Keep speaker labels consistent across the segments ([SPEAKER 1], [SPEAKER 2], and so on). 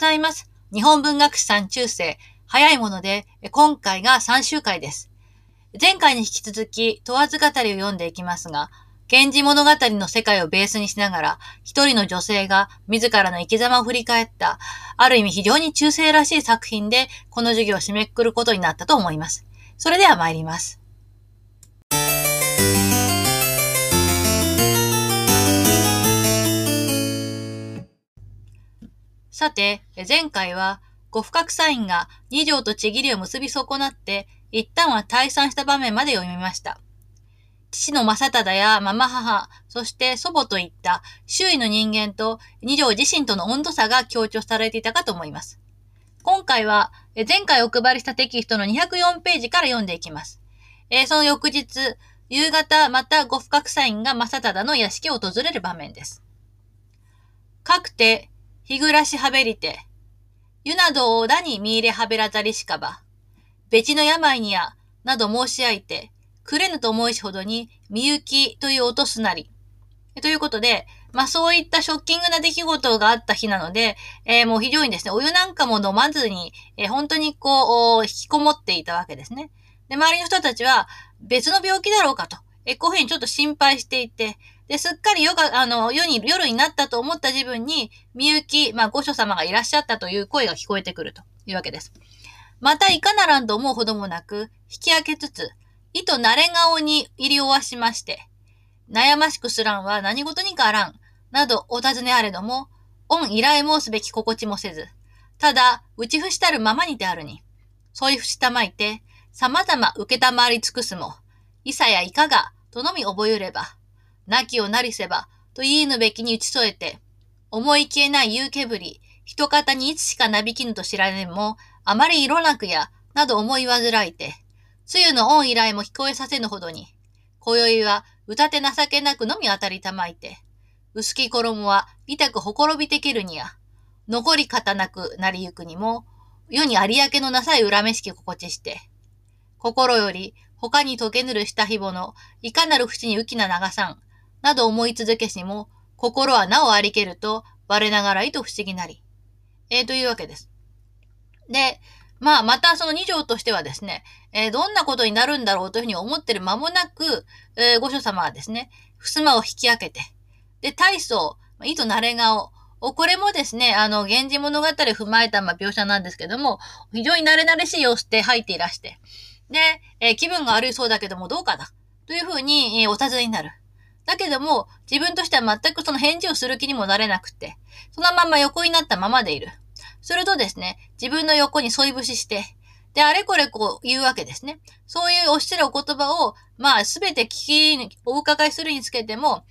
[SPEAKER 1] ございます。日本文学史さん中世、早いもので、今回が3週回です。前回に引き続き、問わず語りを読んでいきますが、源氏物語の世界をベースにしながら、一人の女性が自らの生き様を振り返った、ある意味非常に中世らしい作品で、この授業を締めくくることになったと思います。それでは参ります。さて、前回は、呉不覚サインが二条とちぎりを結び損なって、一旦は退散した場面まで読みました。父の正忠やママ母、そして祖母といった周囲の人間と二条自身との温度差が強調されていたかと思います。今回は、前回お配りしたテキストの204ページから読んでいきます。えその翌日、夕方また呉不覚サインが正忠の屋敷を訪れる場面です。かくて、日暮らしはべりて、湯などをだに見入れはべらざりしかば、別の病にや、など申し合いて、くれぬと思いしほどに、みゆきという音すなり。ということで、まあそういったショッキングな出来事があった日なので、えー、もう非常にですね、お湯なんかも飲まずに、えー、本当にこう、引きこもっていたわけですね。で、周りの人たちは別の病気だろうかと、えー、こういうふうにちょっと心配していて、で、すっかり夜が、あの、夜に、夜になったと思った自分に、みゆき、まあ、御所様がいらっしゃったという声が聞こえてくるというわけです。またいかならんと思うほどもなく、引き開けつつ、意図慣れ顔に入り終わしまして、悩ましくすらんは何事にかあらん、などお尋ねあれども、恩依頼申すべき心地もせず、ただ、打ち伏したるままにであるに、そういふしたまいて、様々受けたまわり尽くすも、いさやいかが、とのみ覚えれば、亡きをなりせば、と言いぬべきに打ち添えて、思い消えない夕けぶり、人方にいつしかなびきぬと知らねんも、あまり色なくや、など思い煩いて、つゆの恩依頼も聞こえさせぬほどに、今宵は歌て情けなくのみ当たりたまいて、薄き衣は痛くほころびてけるにや、残り方なくなりゆくにも、世に有明のなさい恨めしき心地して、心より他に溶けぬるしたひぼの、いかなる淵に浮きな長さん、など思い続けしも、心はなおありけると、我ながらいと不思議なり。えー、というわけです。で、まあ、またその二条としてはですね、えー、どんなことになるんだろうというふうに思ってる間もなく、えー、御所様はですね、襖を引き開けて、で、大層、意図慣れ顔、これもですね、あの、源氏物語を踏まえた、ま、描写なんですけども、非常に慣れ慣れしい様子で入っていらして、で、えー、気分が悪いそうだけどもどうかだというふうに、えー、お尋ねになる。だけども、自分としては全くその返事をする気にもなれなくて、そのまま横になったままでいる。するとですね、自分の横に添い節しして、で、あれこれこう言うわけですね。そういうおっしゃるお言葉を、まあ、すべて聞き、お伺いするにつけても、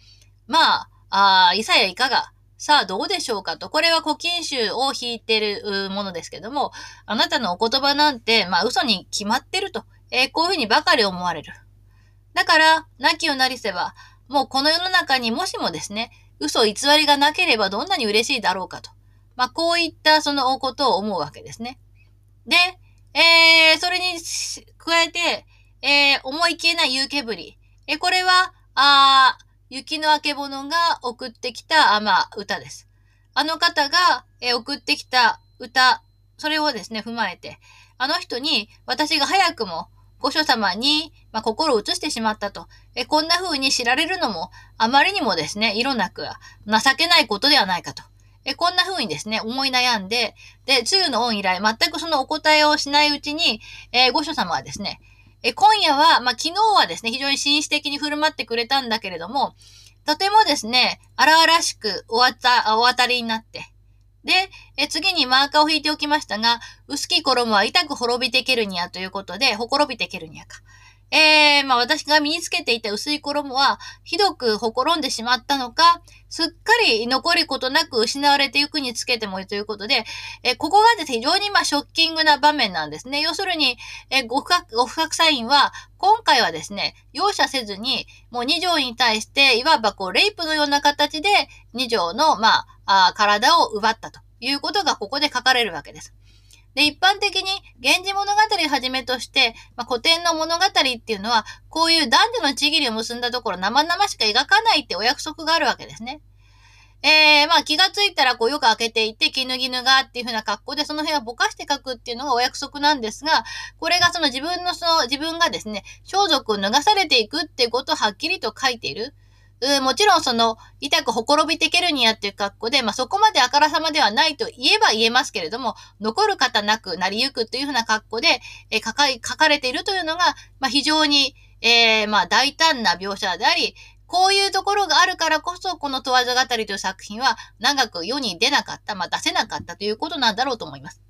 [SPEAKER 1] まあ、あいさやいかが、さあどうでしょうかと。これは古今集を引いてるものですけども、あなたのお言葉なんて、まあ嘘に決まってると。えー、こういうふうにばかり思われる。だから、亡きをなりせば、もうこの世の中にもしもですね、嘘偽りがなければどんなに嬉しいだろうかと。まあ、こういったそのことを思うわけですね。で、えー、それに加えて、えー、思い消えない夕けぶり。えこれは、あ雪のあけぼのが送ってきた、あまあ、歌です。あの方が、えー、送ってきた歌、それをですね、踏まえて、あの人に私が早くも御所様に、まあ、心を移してしまったと。え、こんな風に知られるのも、あまりにもですね、色なく、情けないことではないかと。え、こんな風にですね、思い悩んで、で、つゆの恩以来、全くそのお答えをしないうちに、えー、御所様はですね、え、今夜は、まあ、昨日はですね、非常に紳士的に振る舞ってくれたんだけれども、とてもですね、荒々しくおわた、お渡りになって、で、え次にマーカーを引いておきましたが、薄き衣は痛く滅びてけるにゃということで、ほころびてけるにゃか。えー、まあ私が身につけていた薄い衣は、ひどくほころんでしまったのか、すっかり残りことなく失われていくにつけてもいいということで、えここがですね、非常にまあショッキングな場面なんですね。要するに、えご不覚、ご不覚サインは、今回はですね、容赦せずに、もう二条に対して、いわばこう、レイプのような形で、二条の、まあ、あ体を奪ったということがここで書かれるわけです。で、一般的に、源氏物語をはじめとして、まあ、古典の物語っていうのは、こういう男女のちぎりを結んだところ生々しく描かないってお約束があるわけですね。えー、まあ気がついたらこうよく開けていって、絹絹がっていう風な格好で、その辺はぼかして書くっていうのがお約束なんですが、これがその自分のその、自分がですね、装束を脱がされていくっていうことをはっきりと書いている。うんもちろんその、痛くほころびてけるにやっていう格好で、まあ、そこまであからさまではないと言えば言えますけれども、残る方なくなりゆくというふうな格好で、えー、書か、書かれているというのが、まあ、非常に、えー、まあ、大胆な描写であり、こういうところがあるからこそ、この問わず語りという作品は長く世に出なかった、まあ、出せなかったということなんだろうと思います。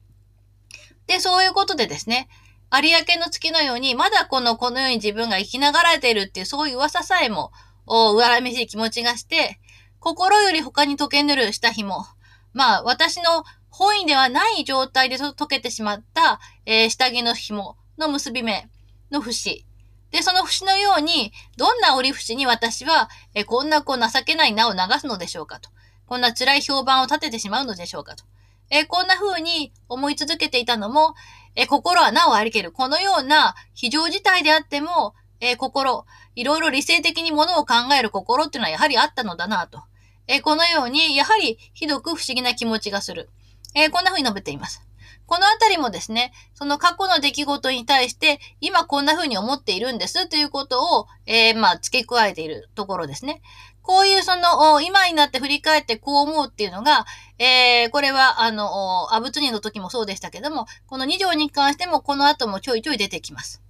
[SPEAKER 1] で、そういうことでですね、有明の月のように、まだこの、このように自分が生きながらえているっていう、そういう噂さえも、を恨めしい気持ちがして、心より他に溶けぬるした紐。まあ、私の本意ではない状態で溶けてしまった、えー、下着の紐の結び目の節。で、その節のように、どんな折り節に私は、えー、こんなこう情けない名を流すのでしょうかと。こんな辛い評判を立ててしまうのでしょうかと。えー、こんな風に思い続けていたのも、え心はなおありける。このような非常事態であっても、え心、いろいろ理性的にものを考える心っていうのはやはりあったのだなと。えこのように、やはりひどく不思議な気持ちがする。えこんな風に述べています。このあたりもですね、その過去の出来事に対して、今こんな風に思っているんですということを、え、まあ、付け加えているところですね。こういうその、今になって振り返ってこう思うっていうのが、えー、これは、あの、アブツニの時もそうでしたけども、この2条に関してもこの後もちょいちょい出てきます。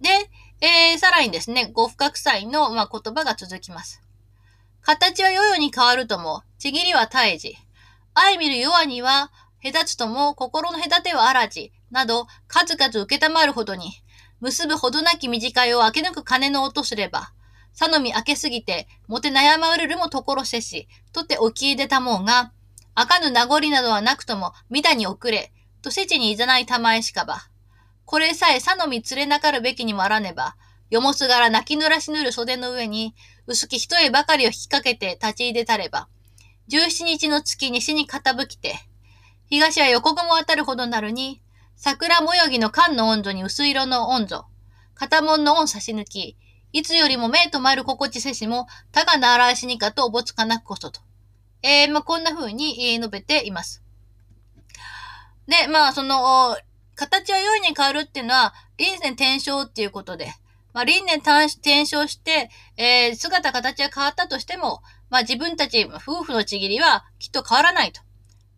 [SPEAKER 1] で、えー、さらにですね、五不覚祭の、まあ、言葉が続きます。形は世々に変わるとも、ちぎりは絶えじ。愛見る弱には、隔つとも心の隔てはあらじ、など、数々受けたまるほどに、結ぶほどなき短いを明け抜く金の音すれば、さのみ明けすぎて、もて悩まうるもところせし、とておきいでたもうが、あかぬ名残などはなくとも、みだに遅れ、とせちにいざないたまえしかば。これさえさのみ連れなかるべきにもあらねば、よもすがら泣き濡らしぬる袖の上に、薄き一重ばかりを引きかけて立ち入れたれば、十七日の月西に傾きて、東は横雲渡るほどなるに、桜模様ぎの缶の温度に薄色の温度、片門の温差し抜き、いつよりも目とまる心地せしも、たがならしにかとおぼつかなくこそと。えー、まあ、こんな風に述べています。で、まあ、その、形は良いに変わるっていうのは、臨戦転生っていうことで、まあ、輪廻転生して、えー、姿形が変わったとしても、まあ、自分たち夫婦のちぎりはきっと変わらないと。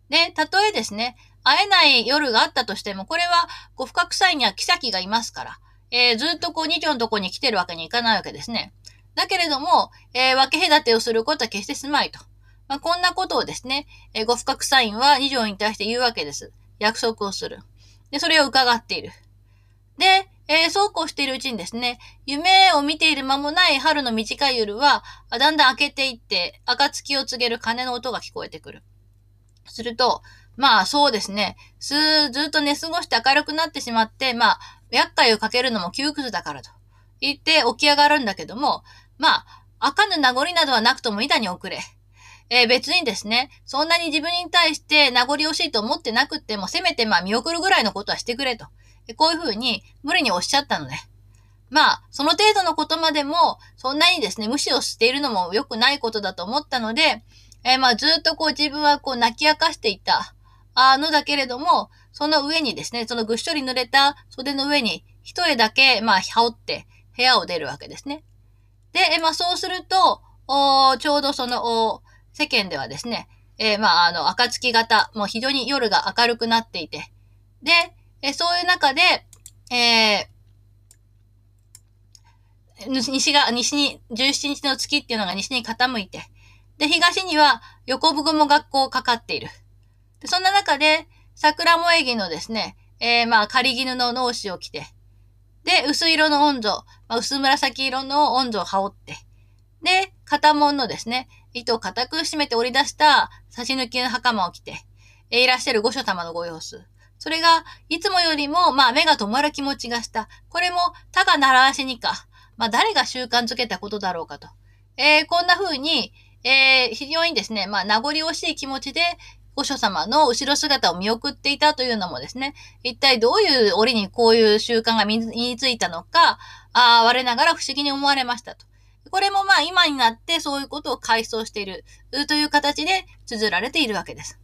[SPEAKER 1] で、たとえですね、会えない夜があったとしても、これは、ご不覚祭には妃がいますから、えー、ずっとこう、二女のとこに来てるわけにいかないわけですね。だけれども、えー、分け隔てをすることは決してすまいと。まあ、こんなことをですね、えー、ご不覚サインは二条に対して言うわけです。約束をする。で、それを伺っている。で、えー、そうこうしているうちにですね、夢を見ている間もない春の短い夜は、だんだん明けていって、暁を告げる鐘の音が聞こえてくる。すると、まあそうですね、ずっと寝過ごして明るくなってしまって、まあ、厄介をかけるのも窮屈だからと言って起き上がるんだけども、まあ、赤ぬ名残などはなくとも板に遅れ。えー、別にですね、そんなに自分に対して名残惜しいと思ってなくても、せめてまあ見送るぐらいのことはしてくれと。こういうふうに無理におっしゃったのね。まあ、その程度のことまでも、そんなにですね、無視をしているのも良くないことだと思ったので、えー、まあ、ずっとこう自分はこう泣き明かしていた、あのだけれども、その上にですね、そのぐっしょり濡れた袖の上に、一重だけ、まあ、羽織って部屋を出るわけですね。で、まあ、そうすると、おちょうどその、世間ではですね、えー、まあ、あの、暁型、もう非常に夜が明るくなっていて、で、えそういう中で、えー、西が、西に、17日の月っていうのが西に傾いて、で、東には横雲がこうかかっている。で、そんな中で、桜萌え木のですね、えー、まあ、仮絹の脳紙を着て、で、薄色の温度、まあ、薄紫色の温度を羽織って、で、片門のですね、糸を固く締めて折り出した差し抜きの袴を着て、いらっしゃる御所様のご様子。それが、いつもよりも、まあ、目が止まる気持ちがした。これも、他が習わしにか。まあ、誰が習慣づけたことだろうかと。えー、こんな風に、えー、非常にですね、まあ、名残惜しい気持ちで、御所様の後ろ姿を見送っていたというのもですね、一体どういう折にこういう習慣が身についたのか、あ我ながら不思議に思われましたと。これもまあ今になってそういうことを回想しているという形で綴られているわけです。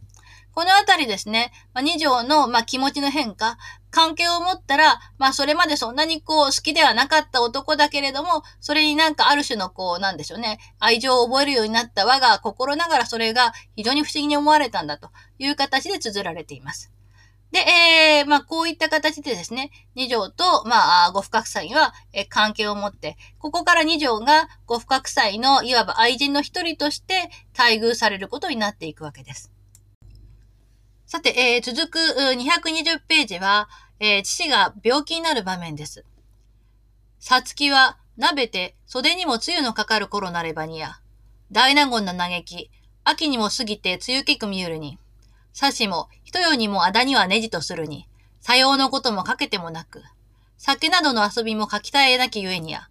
[SPEAKER 1] このあたりですね、まあ、二条の、まあ、気持ちの変化、関係を持ったら、まあ、それまでそんなにこう、好きではなかった男だけれども、それになんかある種のこう、なんでしょうね、愛情を覚えるようになった我が心ながらそれが非常に不思議に思われたんだという形で綴られています。で、えー、まあ、こういった形でですね、二条と、まあ、五不覚祭は、えー、関係を持って、ここから二条が五不覚祭のいわば愛人の一人として待遇されることになっていくわけです。さて、えー、続く220ページは、えー、父が病気になる場面です。さつきは、鍋て袖にも梅雨のかかる頃なればにや、大納言の嘆き、秋にも過ぎて梅雨けく見ゆるに、さしも、人よにもあだにはねじとするに、さようのこともかけてもなく、酒などの遊びも書きたえなきゆえにや、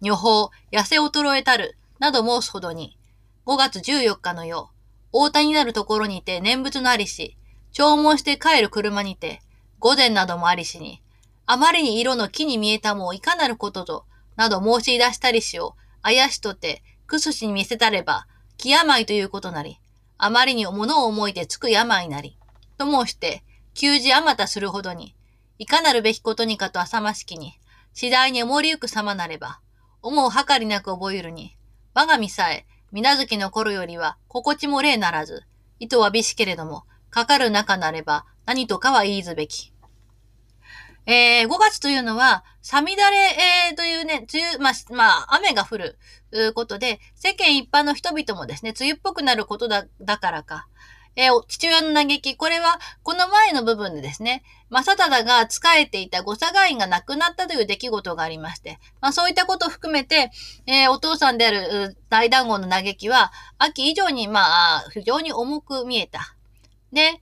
[SPEAKER 1] 女法、痩せ衰えたる、など申すほどに、5月14日の夜、大田になるところにて念仏のありし、弔問して帰る車にて、午前などもありしに、あまりに色の木に見えたもいかなることと、など申し出したりしを、あやしとて、くすしに見せたれば、気病ということなり、あまりに物を思いてつく病なり、と申して、休時あまたするほどに、いかなるべきことにかと浅ましきに、次第に思りゆく様なれば、思うはかりなく覚えるに、我が身さえ、みなずきの頃よりは、心地も礼ならず、意図は美しけれども、かかる中なれば何とかは言いずべき。えー、5月というのは、サミダレ、えー、というね、梅雨、まあ、まあ、雨が降る、ことで、世間一般の人々もですね、梅雨っぽくなることだ、だからか、えー、父親の嘆き、これは、この前の部分でですね、正忠が仕えていた御佐川院が亡くなったという出来事がありまして、まあそういったことを含めて、えー、お父さんである大団子の嘆きは、秋以上に、まあ、非常に重く見えた。で、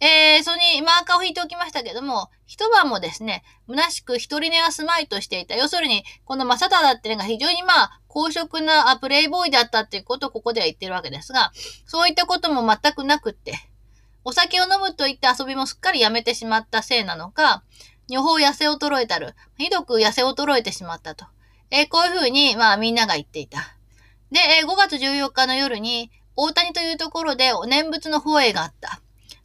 [SPEAKER 1] えー、それにマーカーを引いておきましたけども、一晩もですね、虚しく一人寝が住まいとしていた。要するに、この正忠っていうのが非常にまあ、公職なプレイボーイだったっていうことをここでは言ってるわけですが、そういったことも全くなくって、お酒を飲むと言って遊びもすっかりやめてしまったせいなのか、女法痩せ衰えたる。ひどく痩せ衰えてしまったと。えー、こういうふうに、まあみんなが言っていた。で、えー、5月14日の夜に、大谷というところでお念仏の放映があった。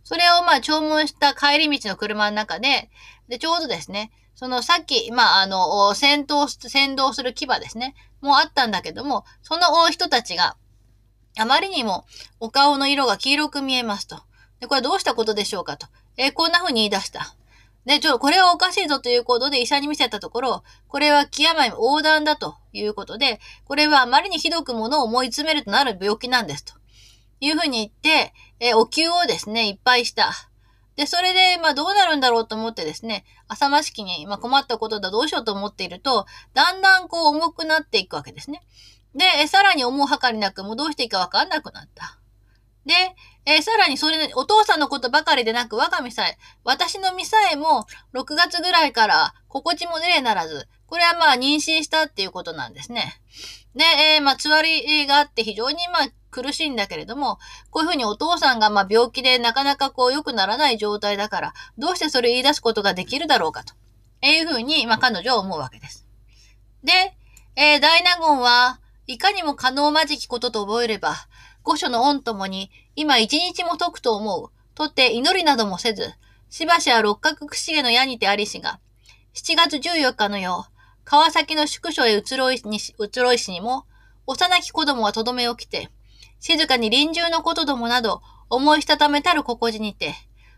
[SPEAKER 1] それをまあ弔問した帰り道の車の中で、で、ちょうどですね、そのさっき、まあ、あの、先導、先導する牙ですね、もあったんだけども、その人たちが、あまりにもお顔の色が黄色く見えますと。で、これどうしたことでしょうかと。え、こんな風に言い出した。で、ちょ、これはおかしいぞということで医者に見せたところ、これは極まり横断だということで、これはあまりにひどくものを思い詰めるとなる病気なんですと。いうふうに言って、えお灸をですね、いっぱいした。で、それで、まあ、どうなるんだろうと思ってですね、浅ましきに、まあ、困ったことだ、どうしようと思っていると、だんだんこう重くなっていくわけですね。で、さらに思うはかりなく、もうどうしていいかわかんなくなった。で、えー、さらにそれ、お父さんのことばかりでなく、我が身さえ、私の身さえも、6月ぐらいから心地も出れならず、これはまあ妊娠したっていうことなんですね。で、えー、まあ、つわりがあって非常にまあ苦しいんだけれども、こういうふうにお父さんがまあ病気でなかなかこう良くならない状態だから、どうしてそれを言い出すことができるだろうかと。えいうふうに、まあ彼女は思うわけです。で、えー、大納言は、いかにも可能まじきことと覚えれば、御所の恩ともに、今一日も解くと思う。とって祈りなどもせず、しばしは六角くしげの矢にてありしが、7月14日の夜、川崎の宿所へ移ろいに移ろいしにも、幼き子供はとどめをきて、静かに臨終のことどもなど、思いしたためたる心地にて、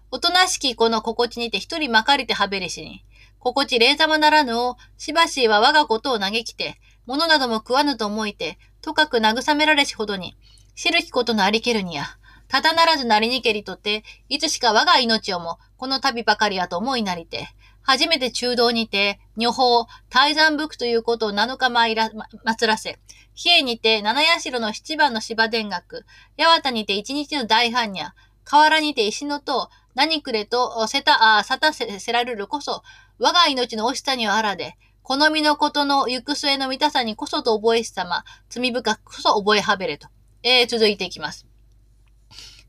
[SPEAKER 1] おとなしきこの心地にて一人まかりてはべりしに、心地霊様ならぬを、しばしは我がことを嘆きて、物なども食わぬと思いて、とかく慰められしほどに、知るきことのありけるにや、ただならずなりにけりとて、いつしか我が命をも、この旅ばかりやと思いなりて、初めて中道にて、女法、大山福ということを7日参ら、祀らせ、比叡にて七社の七番の芝田楽、八幡にて一日の大般若、河原にて石の塔、何くれと、せた、あ、さたせ、せられるこそ、我が命の惜しさにはあらで、好みのことの行く末の見たさにこそと覚えしさま、罪深くこそ覚えはべれと。えー、続いていきます。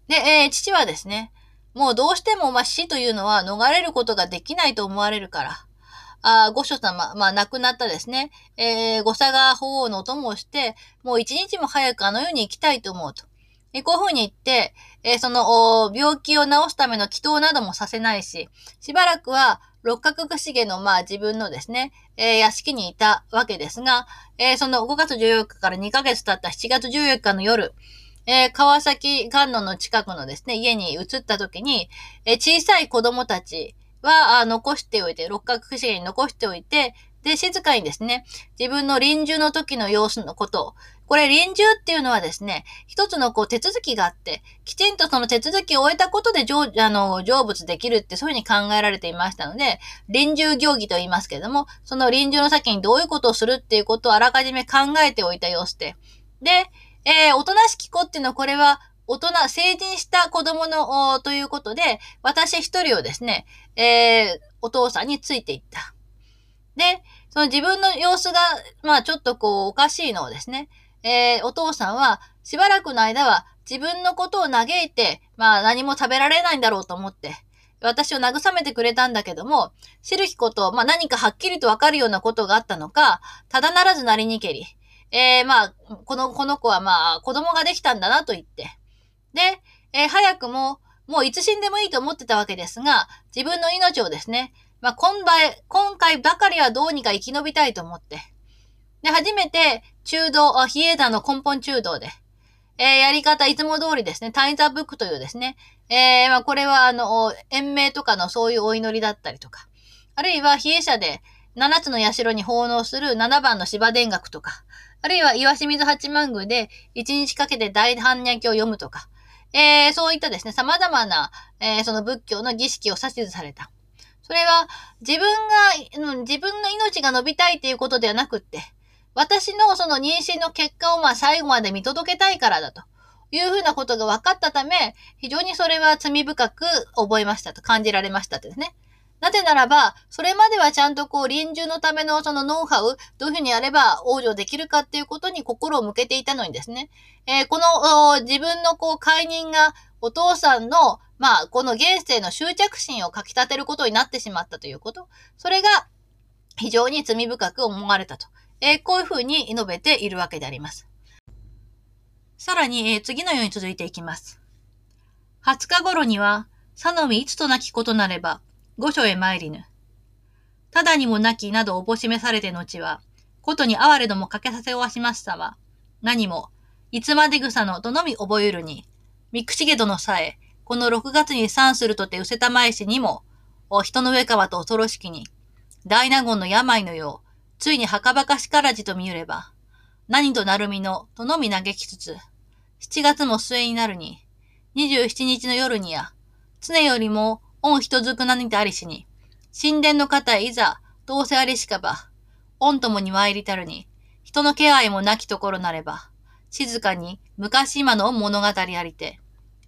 [SPEAKER 1] で、えー、父はですね、もうどうしても、まあ、死というのは逃れることができないと思われるから、あ御所様、まあ亡くなったですね、えー、御佐川法皇のお供をして、もう一日も早くあの世に行きたいと思うと。えこういうふうに言って、えー、その、病気を治すための祈祷などもさせないし、しばらくは六角串毛の、まあ自分のですね、えー、屋敷にいたわけですが、えー、その5月14日から2ヶ月経った7月14日の夜、えー、川崎観音の近くのですね、家に移った時に、え小さい子供たちは、残しておいて、六角串毛に残しておいて、で、静かにですね、自分の臨終の時の様子のことを、これ臨終っていうのはですね、一つのこう手続きがあって、きちんとその手続きを終えたことで成あの成仏できるってそういうふうに考えられていましたので、臨終行儀と言いますけれども、その臨終の先にどういうことをするっていうことをあらかじめ考えておいた様子で。で、えー、おとなしき子っていうのはこれは大人、成人した子供の、ということで、私一人をですね、えー、お父さんについていった。で、その自分の様子が、まあちょっとこうおかしいのをですね、えー、お父さんはしばらくの間は自分のことを嘆いて、まあ何も食べられないんだろうと思って、私を慰めてくれたんだけども、知るきこと、まあ何かはっきりとわかるようなことがあったのか、ただならずなりにけり、えー、まあ、この、この子はまあ子供ができたんだなと言って、で、えー、早くも、もういつ死んでもいいと思ってたわけですが、自分の命をですね、まあ、今回、今回ばかりはどうにか生き延びたいと思って。で、初めて、中道、比叡山の根本中道で、えー、やり方、いつも通りですね、タイザブックというですね、えー、まあ、これは、あの、延命とかのそういうお祈りだったりとか、あるいは、比叡社で、七つの社に奉納する七番の芝田楽とか、あるいは岩清水八幡宮で一日かけて大般若経を読むとか、えー、そういったですね、様々な、えー、その仏教の儀式を指図された。それは自分が、自分の命が伸びたいっていうことではなくって、私のその妊娠の結果をまあ最後まで見届けたいからだというふうなことが分かったため、非常にそれは罪深く覚えましたと感じられましたってですね。なぜならば、それまではちゃんとこう臨終のためのそのノウハウ、どういうふうにやれば往生できるかっていうことに心を向けていたのにですね、えー、この自分のこう解任がお父さんのまあ、この現世の執着心をかき立てることになってしまったということ。それが非常に罪深く思われたと。えー、こういうふうに述べているわけであります。さらに、えー、次のように続いていきます。20日頃には、さのみいつとなきことなれば、御所へ参りぬ。ただにもなきなどおぼしめされて後は、ことに哀れどもかけさせおわしましたは、何も、いつまで草のとのみ覚えるに、みくしげ殿さえ、この6月に産するとてうせたまえしにも、お人の上川と恐ろしきに、大納言の病のよう、ついに墓場かしからじと見ゆれば、何となるみの、とのみ嘆きつつ、7月も末になるに、27日の夜にや、常よりも、恩人づくなにてありしに、神殿の方へいざ、どうせありしかば、恩ともに参りたるに、人の気配もなきところなれば、静かに昔今の物語ありて、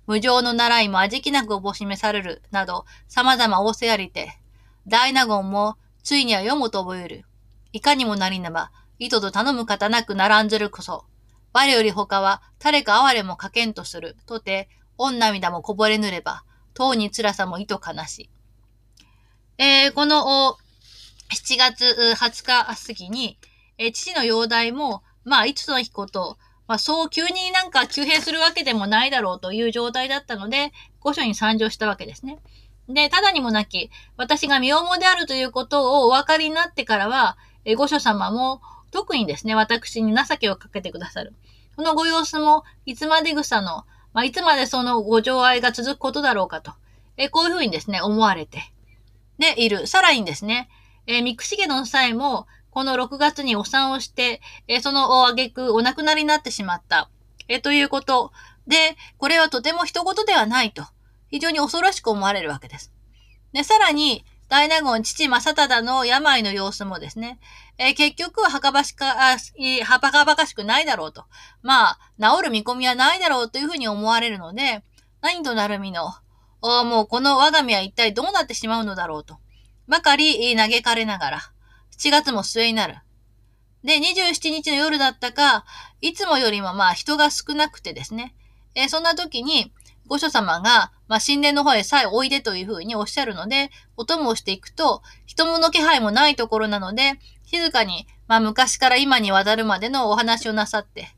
[SPEAKER 1] 無常の習いも味気なくおぼしめされる、など、様々仰せありて、大納言も、ついには読むと覚える。いかにもなりなば、糸と頼む方なくならんずるこそ。我より他は、誰か哀れもかけんとする。とて、御涙もこぼれぬれば、当に辛さも糸悲し。えー、この、7月20日過ぎに、えー、父の容体も、まあ、いつの日こと、まあ、そう急になんか急変するわけでもないだろうという状態だったので、御所に参上したわけですね。で、ただにもなき、私が身重であるということをお分かりになってからは、え御所様も特にですね、私に情けをかけてくださる。そのご様子も、いつまで草の、まあ、いつまでそのご情愛が続くことだろうかと、えこういうふうにですね、思われて、で、いる。さらにですね、え、ミクシゲの際も、この6月にお産をして、えその挙句お亡くなりになってしまった。えということ。で、これはとても人事ではないと。非常に恐ろしく思われるわけです。で、さらに、大納言父正忠の病の様子もですね、えー、結局は墓場しか、はばかばかしくないだろうと。まあ、治る見込みはないだろうというふうに思われるので、何となるみの、もうこの我が身は一体どうなってしまうのだろうと。ばかり嘆かれながら、7月も末になる。で、27日の夜だったか、いつもよりもまあ人が少なくてですね、えー、そんな時に、御所様が、まあ、神殿の方へさえおいでというふうにおっしゃるので、お供をしていくと、人もの気配もないところなので、静かに、まあ昔から今に渡るまでのお話をなさって、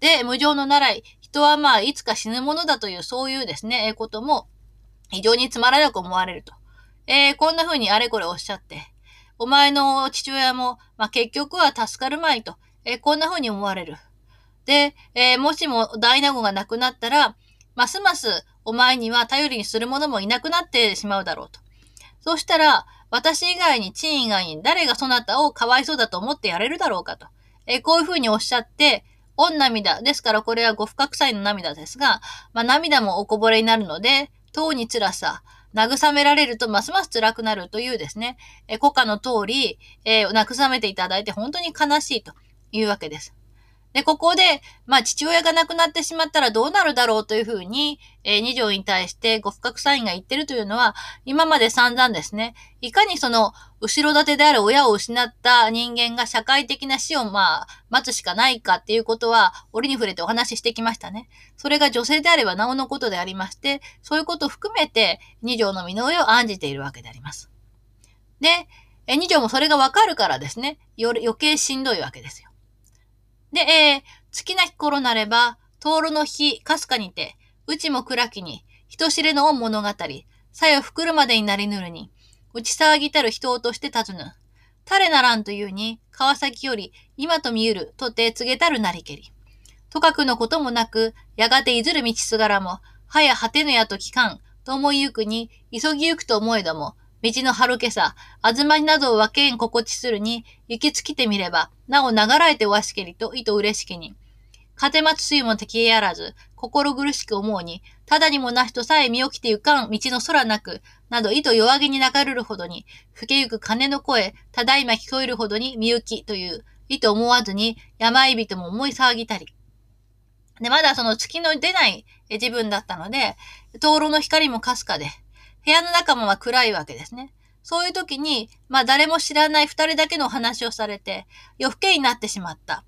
[SPEAKER 1] で、無常の習い、人はまあいつか死ぬものだというそういうですね、えことも非常につまらなく思われると。えー、こんな風にあれこれおっしゃって、お前の父親も、まあ、結局は助かるまいと、えー、こんな風に思われる。で、えー、もしも大納言が亡くなったら、ますますお前には頼りにする者もいなくなってしまうだろうと。そうしたら、私以外に、チン以外に誰がそなたをかわいそうだと思ってやれるだろうかと。え、こういうふうにおっしゃって、御涙。ですからこれはご不覚祭の涙ですが、まあ、涙もおこぼれになるので、当に辛さ、慰められるとますます辛くなるというですね、えー、古歌の通り、えー、慰めていただいて本当に悲しいというわけです。で、ここで、まあ、父親が亡くなってしまったらどうなるだろうというふうに、えー、二条に対してご不覚サインが言ってるというのは、今まで散々ですね、いかにその、後ろ盾である親を失った人間が社会的な死を、まあ、待つしかないかっていうことは、折に触れてお話ししてきましたね。それが女性であればなおのことでありまして、そういうことを含めて、二条の身の上を案じているわけであります。で、え二条もそれがわかるからですね、余計しんどいわけですよ。で、えー、月なき頃なれば、灯籠の日、かすかにて、うちも暗きに、人知れの恩物語、さよふくるまでになりぬるに、打ち騒ぎたる人をとして立つぬ。誰ならんというに、川崎より、今と見ゆる、とて告げたるなりけり。とかくのこともなく、やがていずる道すがらも、はや果てぬやと聞かん、と思いゆくに、急ぎゆくと思えども、道の春けさ、あずまになどを分けん心地するに、行き尽きてみれば、なお流らえてわしけりと、いと嬉しきに。風待つ水も敵へあらず、心苦しく思うに、ただにもなしとさえ身起きてゆかん道の空なく、など、いと弱気に流れるほどに、吹けゆく鐘の声、ただいま聞こえるほどに身浮きという、いと思わずに、病人も思い騒ぎたり。で、まだその月の出ない自分だったので、灯籠の光もかすかで、部屋の中もは暗いわけですね。そういう時に、まあ誰も知らない二人だけの話をされて、夜更けになってしまった。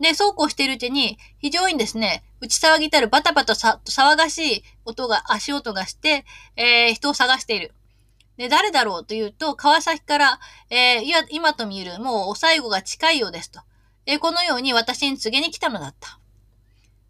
[SPEAKER 1] で、そうこうしているうちに、非常にですね、打ち騒ぎたるバタバタ騒がしい音が、足音がして、えー、人を探している。で、誰だろうというと、川崎から、えー、今と見える、もうお最後が近いようですと。えー、このように私に告げに来たのだった。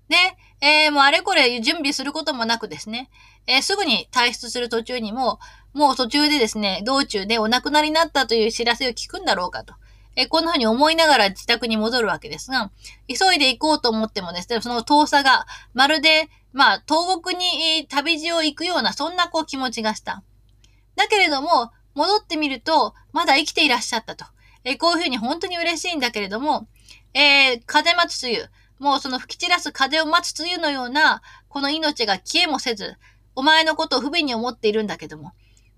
[SPEAKER 1] で、えー、もうあれこれ準備することもなくですね、えー、すぐに退出する途中にも、もう途中でですね、道中でお亡くなりになったという知らせを聞くんだろうかと。えー、こんな風に思いながら自宅に戻るわけですが、急いで行こうと思ってもですね、その遠さが、まるで、まあ、東国に旅路を行くような、そんなこう気持ちがした。だけれども、戻ってみると、まだ生きていらっしゃったと。えー、こういう風に本当に嬉しいんだけれども、えー、風待つ梅雨。もうその吹き散らす風を待つ梅雨のような、この命が消えもせず、お前のことを不便に思っているんだけども。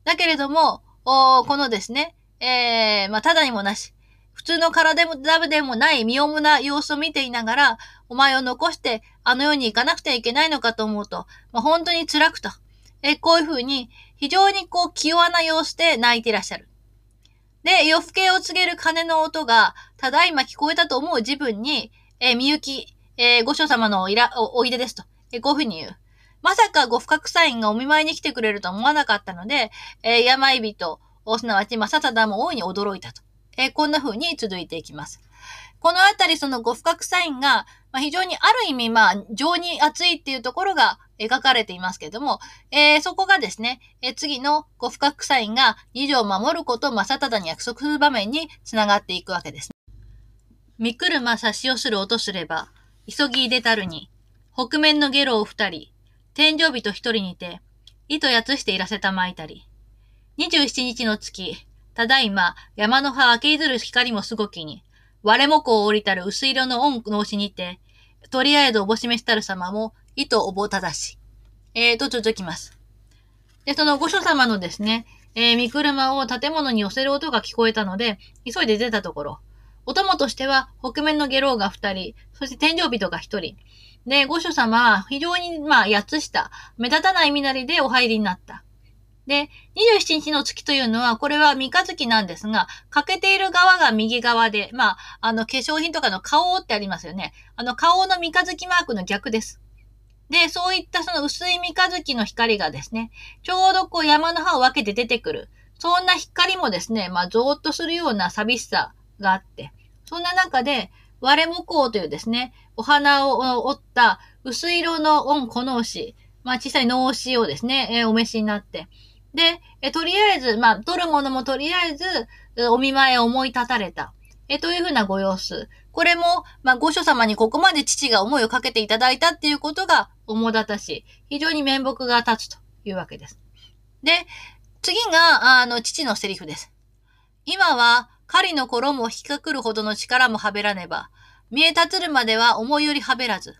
[SPEAKER 1] だけれども、このですね、えー、まあ、ただにもなし、普通の体でもない身重な様子を見ていながら、お前を残してあの世に行かなくてはいけないのかと思うと、まあ、本当に辛くと。えこういうふうに、非常にこう、気弱な様子で泣いていらっしゃる。で、夜更けを告げる鐘の音が、ただいま聞こえたと思う自分に、え、みゆき、えー、ご所様のおいらおおいでですと、えー、こういうふうに言う。まさかご不覚サインがお見舞いに来てくれると思わなかったので、えー、病人、すなわち正忠も大いに驚いたと。えー、こんな風に続いていきます。このあたりそのご不覚サインが、まあ、非常にある意味、まあ、情に熱いっていうところが描かれていますけれども、えー、そこがですね、えー、次のご不覚サインが二条を守ることを正忠に約束する場面につながっていくわけです。見車差し寄する音すれば、急ぎ出たるに、北面のゲロを二人、天井人一人にて、糸やつしていらせたまいたり。二十七日の月、ただいま山の葉明けいずる光もすごきに、我もこを降りたる薄色の恩の押しにて、とりあえずおぼしめしたる様も、糸おぼただし。えーと続きます。で、その御所様のですね、えー、見車を建物に寄せる音が聞こえたので、急いで出たところ、お供としては、北面の下郎が二人、そして天井人が一人。で、御所様は非常に、まあ、やつした、目立たない身なりでお入りになった。で、27日の月というのは、これは三日月なんですが、欠けている側が右側で、まあ、あの、化粧品とかの顔ってありますよね。あの、顔の三日月マークの逆です。で、そういったその薄い三日月の光がですね、ちょうどこう山の葉を分けて出てくる。そんな光もですね、まあ、ぞーっとするような寂しさがあって、そんな中で、割れ木工というですね、お花を折った薄色の恩小脳紙、まあ、小さい脳紙をですね、えー、お召しになって、で、えとりあえず、まあ、取るものもとりあえず、お見舞いを思い立たれた。えというふうなご様子。これも、まあ、御所様にここまで父が思いをかけていただいたっていうことが、主だたし、非常に面目が立つというわけです。で、次が、あの、父のセリフです。今は、狩りの衣を引きかくるほどの力もはべらねば、見え立つるまでは思いよりはべらず、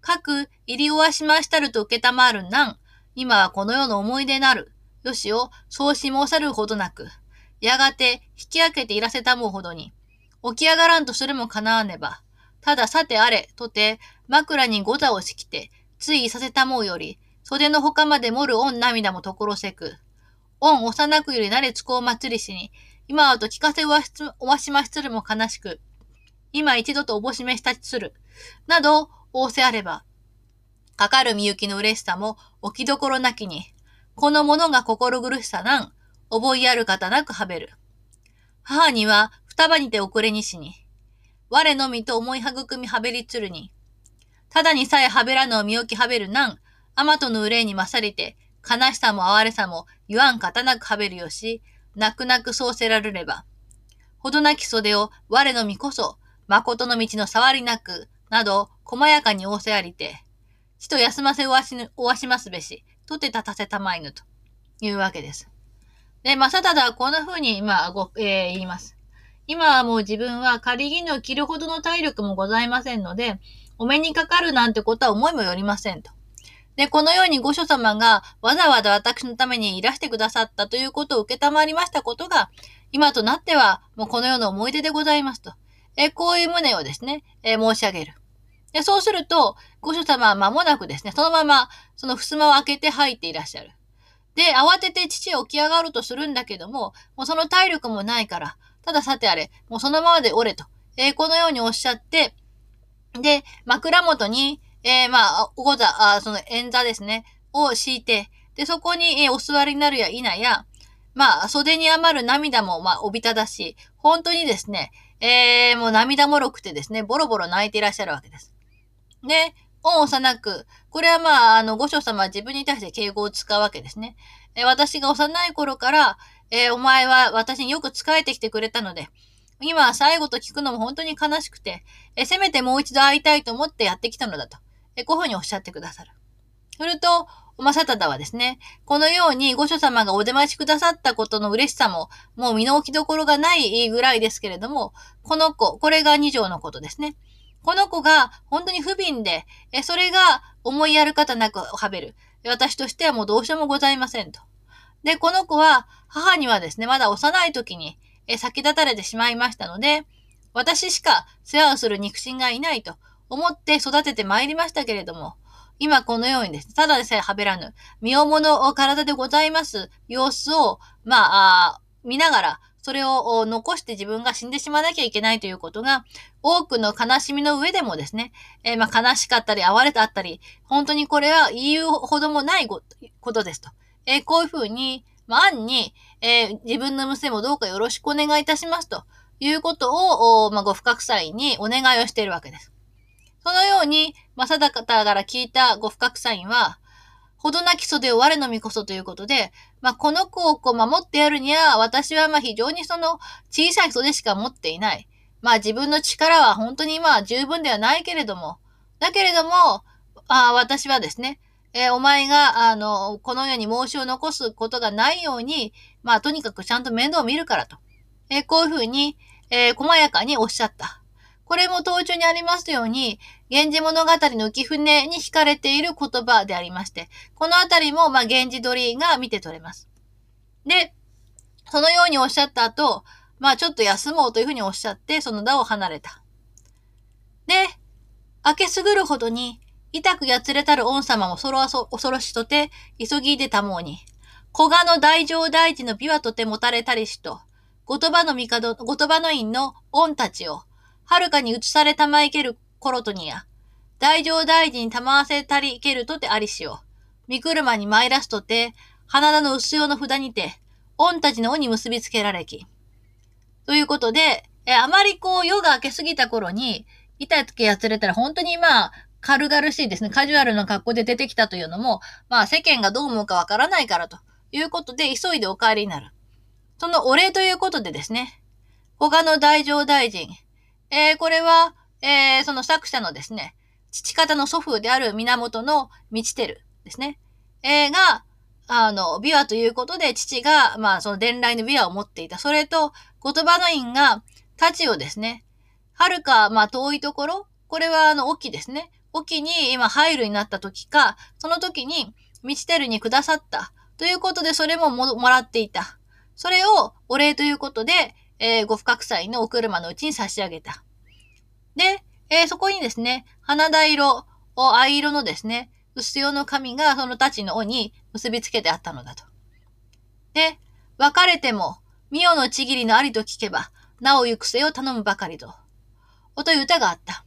[SPEAKER 1] 各入りおわしましたると受けたまるなん、今はこの世の思い出なる、よしをそうし申さるほどなく、やがて引き開けていらせたもうほどに、起き上がらんとするも叶わねば、たださてあれ、とて、枕にご座を敷きて、ついさせたもうより、袖の他まで盛る恩涙もところせく、恩幼くよりなれつこう祭りしに、今はと聞かせおわしおわしましつるも悲しく、今一度とおぼしめしたちつる、など、仰せあれば、かかるみゆきの嬉しさも置きどころなきに、このものが心苦しさなん、覚えやる方なくはべる。母には双葉にて遅れにしに、我のみと思い育みはべりつるに、ただにさえはべらぬを見置きはべるなん、あまとの憂いに勝りて、悲しさも哀れさも言わん方なくはべるよし、泣く泣くそうせられれば、ほどなき袖を我のみこそ、誠の道の触りなく、など、細やかに仰せありて、死と休ませおわしおわしますべし、とて立たせたまいぬ、というわけです。で、まさただはこんな風に、まあ、ご、えー、言います。今はもう自分は仮銀を着るほどの体力もございませんので、お目にかかるなんてことは思いもよりませんと。で、このように御所様がわざわざ私のためにいらしてくださったということを受けたまりましたことが、今となってはもうこのような思い出でございますと。えこういう旨をですね、え申し上げる。でそうすると、御所様は間もなくですね、そのままその襖を開けて入っていらっしゃる。で、慌てて父を起き上がろうとするんだけども、もうその体力もないから、たださてあれ、もうそのままでおれと、え、このようにおっしゃって、で、枕元に、えー、まあ、おご座、あその円座ですね、を敷いて、で、そこに、えー、お座りになるや否や、まあ、袖に余る涙も、まあ、おびただし、本当にですね、えー、もう涙もろくてですね、ボロボロ泣いていらっしゃるわけです。で、恩幼く、これはまあ、あの、御所様は自分に対して敬語を使うわけですね。え私が幼い頃から、えー、お前は私によく仕えてきてくれたので、今は最後と聞くのも本当に悲しくて、えせめてもう一度会いたいと思ってやってきたのだと、こういうふうにおっしゃってくださる。すると、おまさただはですね、このように御所様がお出ましくださったことの嬉しさも、もう身の置きどころがないぐらいですけれども、この子、これが二条のことですね。この子が本当に不憫で、それが思いやる方なくはべる。私としてはもうどうしようもございませんと。で、この子は母にはですね、まだ幼い時に先立たれてしまいましたので、私しか世話をする肉親がいないと思って育ててまいりましたけれども、今このようにですね、ただでさえはべらぬ、身重の体でございます様子を、まあ、あ見ながら、それを残して自分が死んでしまわなきゃいけないということが、多くの悲しみの上でもですね、えー、まあ悲しかったり、哀れだったり、本当にこれは言うほどもないことですと。えー、こういうふうに、まあ、暗に、えー、自分の娘もどうかよろしくお願いいたしますということを、まあ、ご不覚祭にお願いをしているわけです。そのように、正方から聞いたご不覚サインは、ほどなき袖を我のみこそということで、まあ、この子をこう守ってやるには、私はまあ非常にその小さい袖しか持っていない。まあ自分の力は本当にまあ十分ではないけれども、だけれども、あ私はですね、えー、お前が、あの、この世に申しを残すことがないように、まあとにかくちゃんと面倒を見るからと。えー、こういうふうに、えー、細やかにおっしゃった。これも当中にありますように、源氏物語の浮船に惹かれている言葉でありまして、このあたりも、まあ、源氏鳥が見て取れます。で、そのようにおっしゃった後、まあ、ちょっと休もうというふうにおっしゃって、その座を離れた。で、明けすぐるほどに、痛くやつれたる御様もそろ恐ろしとて、急ぎでたもうに、古賀の大乗大事の美はとて持たれたりしと、言葉の帝、言葉の院の御たちを、はるかに移されたまいける頃とにや、大乗大臣にたまわせたりけるとてありしよ。見車に参らすとて、花田の薄用の札にて、御たちの尾に結びつけられき。ということで、えあまりこう夜が明けすぎた頃に、板付けやつれたら本当にまあ、軽々しいですね、カジュアルな格好で出てきたというのも、まあ世間がどう思うかわからないからということで、急いでお帰りになる。そのお礼ということでですね、他の大乗大臣、えー、これは、えー、その作者のですね、父方の祖父である源の道照ですね、えー、が、あの、琵琶ということで、父が、まあ、その伝来の琵琶を持っていた。それと、言葉の院が、太刀をですね、はるか、まあ、遠いところ、これは、あの、沖ですね。沖に今、入るになった時か、その時に、道照にくださった。ということで、それもももらっていた。それを、お礼ということで、えー、ご不覚祭のお車のうちに差し上げた。で、えー、そこにですね、花田色、藍色のですね、薄用の紙がその太刀の尾に結びつけてあったのだと。で、別れても、ミオのちぎりのありと聞けば、なお行くせを頼むばかりと。おという歌があった。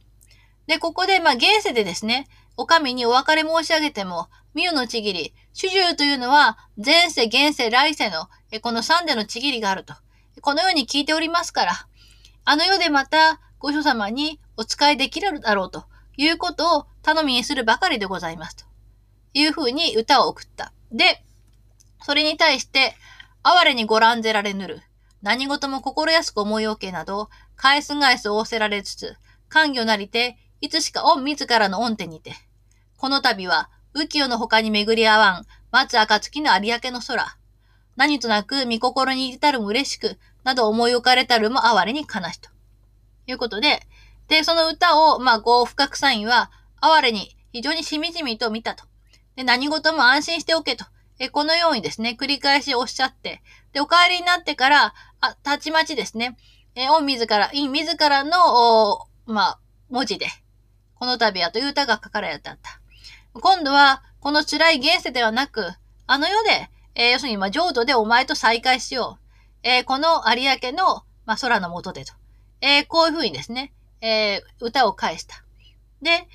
[SPEAKER 1] で、ここで、まあ、現世でですね、お上にお別れ申し上げても、ミオのちぎり、主従というのは、前世、現世、来世の、この三でのちぎりがあると。このように聞いておりますから、あの世でまた、ご所様にお使いできるだろうということを頼みにするばかりでございますと。いうふうに歌を送った。で、それに対して、哀れにご覧ぜられぬる。何事も心安く思いおけなど、返す返す仰せられつつ、官魚なりて、いつしか御自らの御手にて。この度は、浮世の他に巡り合わん、松暁の有明の空。何となく見心に至るも嬉しく、など思い浮かれたるも哀れに悲しと。いうことで、で、その歌を、まあ、ご深くサインは、哀れに非常にしみじみと見たと。で、何事も安心しておけと。え、このようにですね、繰り返しおっしゃって、で、お帰りになってから、あ、たちまちですね、え、御自ら、陰自らの、おまあ、文字で、この度はという歌が書かれてあった。今度は、この辛い現世ではなく、あの世で、えー、要するに、まあ、浄土でお前と再会しよう。えー、この有明の、まあ、空の下でと。えー、こういうふうにですね、え歌を返した。で、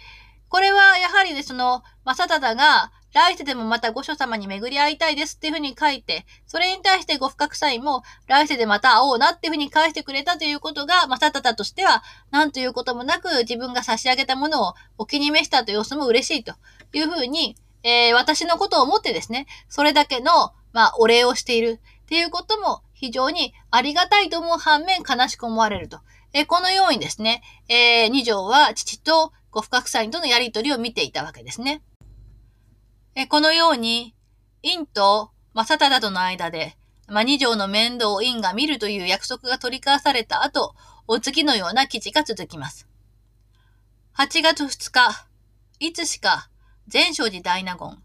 [SPEAKER 1] これはやはりね、その、正忠が、来世でもまた御所様に巡り会いたいですっていうふうに書いて、それに対してご不覚祭も、来世でまた会おうなっていうふうに返してくれたということが、正忠としては、なんということもなく自分が差し上げたものをお気に召したという様子も嬉しいというふうに、えー、私のことを思ってですね、それだけの、まあ、お礼をしているっていうことも非常にありがたいと思う反面悲しく思われると。え、このようにですね、えー、二条は父とご不覚祭とのやりとりを見ていたわけですね。えこのように、院と正忠との間で、まあ、二条の面倒を院が見るという約束が取り交わされた後、お次のような記事が続きます。8月2日、いつしか、前生寺大納言、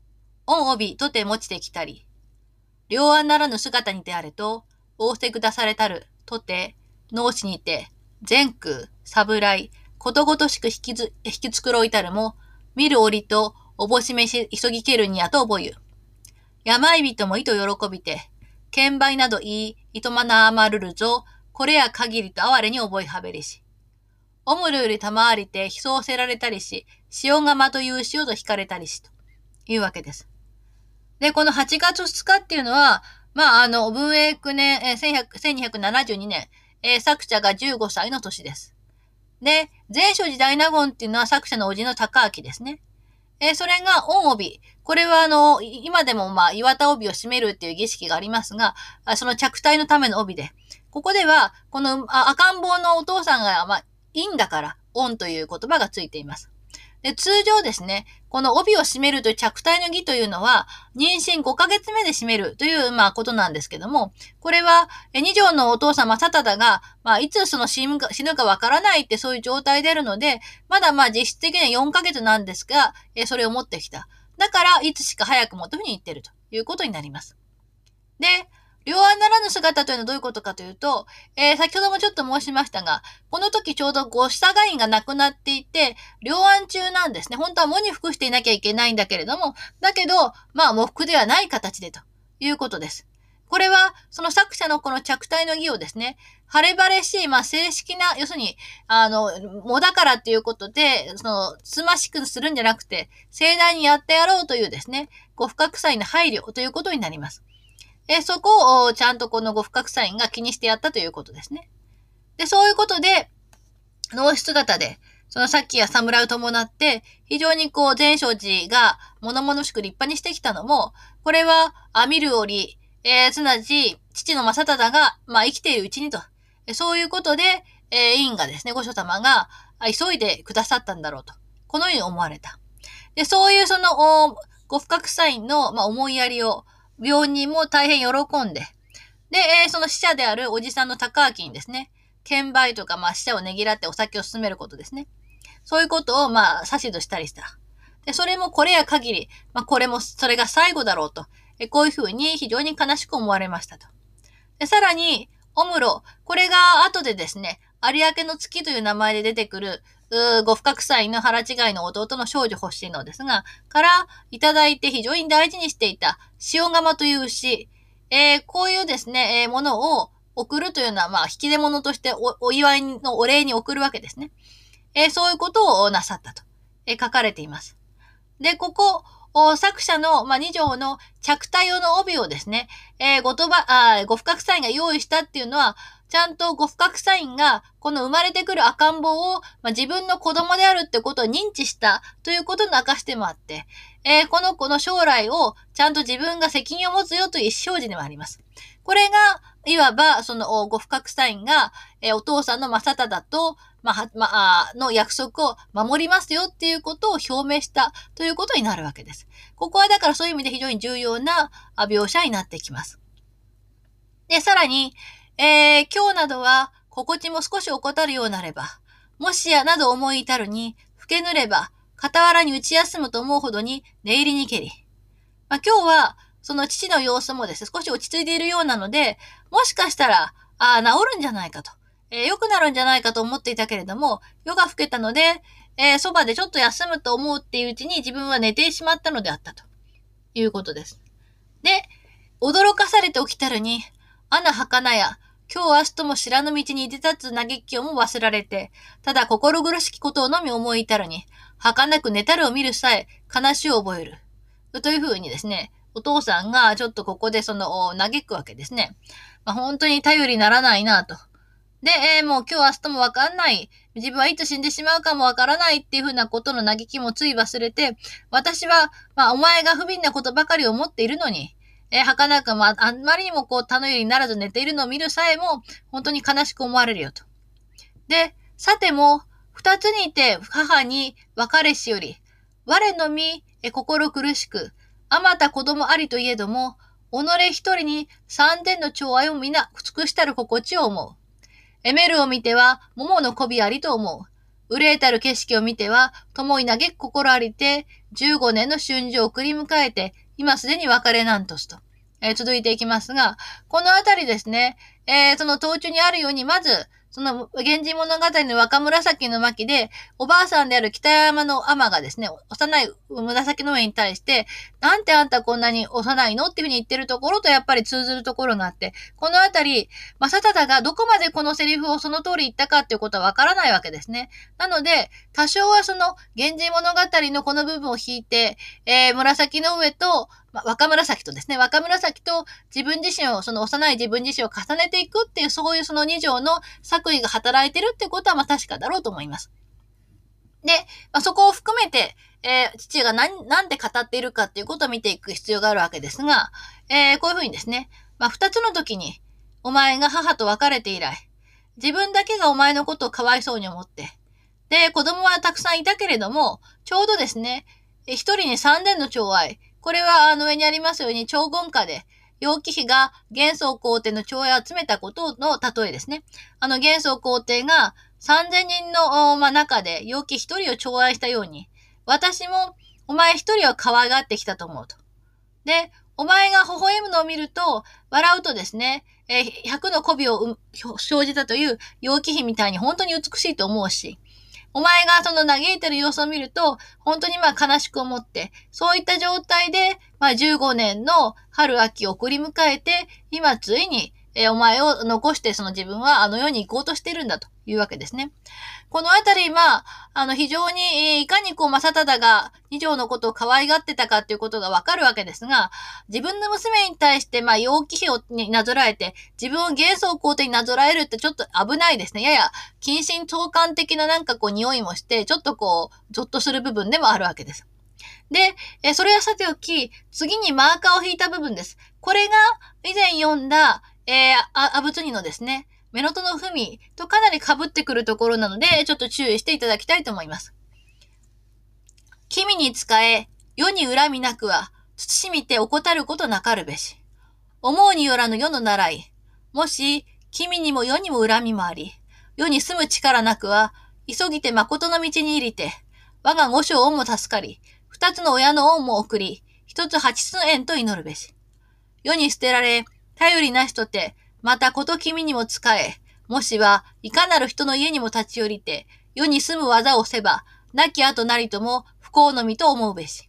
[SPEAKER 1] 御帯とて持ちてきたり、両案ならぬ姿にてあれと、仰せくだされたる、とて、脳死にて、全空、侍、ことごとしく引きず、引き繕いたるも、見る折と、おぼしめし急ぎけるにやと覚ゆ。病人もいと喜びて、剣売などいい、いとまなあまるるぞ、これや限りと哀れに覚えはべりし。おむるよりたまわりて、ひそせられたりし、塩釜という塩と引かれたりし、というわけです。で、この8月2日っていうのは、まあ、あの、文永9年、えー、1272年、えー、作者が15歳の年です。で、前書時代納言っていうのは作者の叔父の高明ですね。えー、それが恩帯。これはあの、今でもまあ、岩田帯を締めるっていう儀式がありますが、その着体のための帯で。ここでは、この赤ん坊のお父さんが、まあ、いいんだから、恩という言葉がついています。で、通常ですね、この帯を締めるという着体の儀というのは、妊娠5ヶ月目で締めるという、まあ、ことなんですけども、これは、二条のお父様、サタダが、まあ、いつその死ぬか、死ぬかわからないってそういう状態であるので、まだまあ、実質的には4ヶ月なんですが、えそれを持ってきた。だから、いつしか早くもというふうに言ってるということになります。で、両案ならぬ姿というのはどういうことかというと、えー、先ほどもちょっと申しましたが、この時ちょうどご下が員が亡くなっていて、両案中なんですね。本当は喪に服していなきゃいけないんだけれども、だけど、まあ、喪服ではない形でということです。これは、その作者のこの着体の儀をですね、晴れ晴れしい、まあ、正式な、要するに、あの、藻だからっていうことで、その、つましくするんじゃなくて、盛大にやってやろうというですね、ご不覚祭の配慮ということになります。えそこをちゃんとこのご不覚サインが気にしてやったということですね。で、そういうことで、脳室型で、そのさっきや侍を伴って、非常にこう、前生寺が物々しく立派にしてきたのも、これは、あみる折、えー、すなわち、父の正忠が、まあ、生きているうちにと、そういうことで、えー、院がですね、ご所様が、急いでくださったんだろうと。このように思われた。で、そういうその、ご不覚サインの、まあ、思いやりを、病人も大変喜んで、で、え、その死者であるおじさんの高明にですね、券売とか、まあ、死者をねぎらってお酒を進めることですね。そういうことを、まあ、指図したりした。で、それもこれや限り、まあ、これも、それが最後だろうと。えこういうふうに非常に悲しく思われましたと。で、さらに、オムロ。これが後でですね、有明の月という名前で出てくる、ご不覚祭の腹違いの弟の少女欲しいのですが、からいただいて非常に大事にしていた塩釜という牛、えー、こういうですね、えー、ものを送るというのは、まあ、引き出物としてお祝いのお礼に送るわけですね。えー、そういうことをなさったと、え書かれています。で、ここ、作者の、まあ、2条の着体用の帯をですね、えー、ごとば、あご不覚サインが用意したっていうのは、ちゃんとご不覚サインが、この生まれてくる赤ん坊を、まあ、自分の子供であるってことを認知したということの証でもあって、えー、この子の将来をちゃんと自分が責任を持つよという意思表示でもあります。これが、いわば、その、ご不覚サインが、えー、お父さんの正忠と、まあ、まあ、の約束を守りますよっていうことを表明したということになるわけです。ここはだからそういう意味で非常に重要な描写になってきます。で、さらに、えー、今日などは心地も少し怠るようなれば、もしやなど思い至るに、老けぬれば、傍らに打ち休むと思うほどに寝入りにけり。まあ、今日は、その父の様子もですね、少し落ち着いているようなので、もしかしたら、ああ、治るんじゃないかと。えー、良くなるんじゃないかと思っていたけれども、夜が更けたので、えー、そばでちょっと休むと思うっていううちに自分は寝てしまったのであったということです。で、驚かされて起きたるに、アナ儚や、今日明日とも知らぬ道に出立つ嘆きをも忘られて、ただ心苦しきことをのみ思い至るに、儚く寝たるを見るさえ悲しを覚える。というふうにですね、お父さんがちょっとここでその嘆くわけですね。まあ、本当に頼りにならないなと。で、えー、もう今日明日もわかんない。自分はいつ死んでしまうかもわからないっていうふうなことの嘆きもつい忘れて、私は、まあ、お前が不憫なことばかり思っているのに、えー、儚く、まあ、んまりにもこう、頼りにならず寝ているのを見るさえも、本当に悲しく思われるよと。で、さても、二つにいて母に別れしより、我のみ、え心苦しく、あまた子供ありといえども、己一人に三千の寵愛を皆尽くしたる心地を思う。エメルを見ては、桃の媚びありと思う。憂えたる景色を見ては、共に嘆く心ありて、15年の春秋を送り迎えて、今すでに別れなんとすと。えー、続いていきますが、このあたりですね、えー、その途中にあるように、まず、その、源氏物語の若紫の巻で、おばあさんである北山の尼がですね、幼い紫の上に対して、なんてあんたこんなに幼いのっていうふうに言ってるところとやっぱり通ずるところがあって、このあたり、正忠がどこまでこのセリフをその通り言ったかっていうことはわからないわけですね。なので、多少はその、源氏物語のこの部分を引いて、えー、紫の上と、ま若紫とですね、若紫と自分自身を、その幼い自分自身を重ねていくっていう、そういうその二条の作為が働いてるってことは、まあ確かだろうと思います。で、まあ、そこを含めて、えー、父が何、なんで語っているかっていうことを見ていく必要があるわけですが、えー、こういうふうにですね、まあ、二つの時に、お前が母と別れて以来、自分だけがお前のことをかわいそうに思って、で、子供はたくさんいたけれども、ちょうどですね、一人に三年の寵愛、これはあの上にありますように、超言下で、楊貴妃が元宗皇帝の寵愛を集めたことの例えですね。あの元宗皇帝が3000人の、ま中で楊貴一人を寵愛したように、私もお前一人を可愛がってきたと思うと。で、お前が微笑むのを見ると、笑うとですね、え、100の媚びを生じたという楊貴妃みたいに本当に美しいと思うし、お前がその嘆いてる様子を見ると、本当にまあ悲しく思って、そういった状態で、まあ15年の春秋を送り迎えて、今ついに、えー、お前を残してその自分はあの世に行こうとしてるんだというわけですね。このあたり、まあ、あの、非常に、えー、いかにこう、正忠が二条のことを可愛がってたかっていうことがわかるわけですが、自分の娘に対して、まあ、陽気比をになぞらえて、自分を幻想皇帝になぞらえるってちょっと危ないですね。やや、近親相関的ななんかこう、匂いもして、ちょっとこう、ゾッとする部分でもあるわけです。で、えそれはさておき、次にマーカーを引いた部分です。これが以前読んだ、えー、アブツニのですね、メノトの文とかなり被ってくるところなので、ちょっと注意していただきたいと思います。君に仕え、世に恨みなくは、慎みて怠ることなかるべし。思うによらぬ世の習い。もし、君にも世にも恨みもあり、世に住む力なくは、急ぎて誠の道に入りて、我が五章をも助かり、二つの親の恩も送り、一つ八つの縁と祈るべし。世に捨てられ、頼りなしとて、またこと君にも仕え、もしはいかなる人の家にも立ち寄りて、世に住む技をせば、亡き後なりとも不幸のみと思うべし。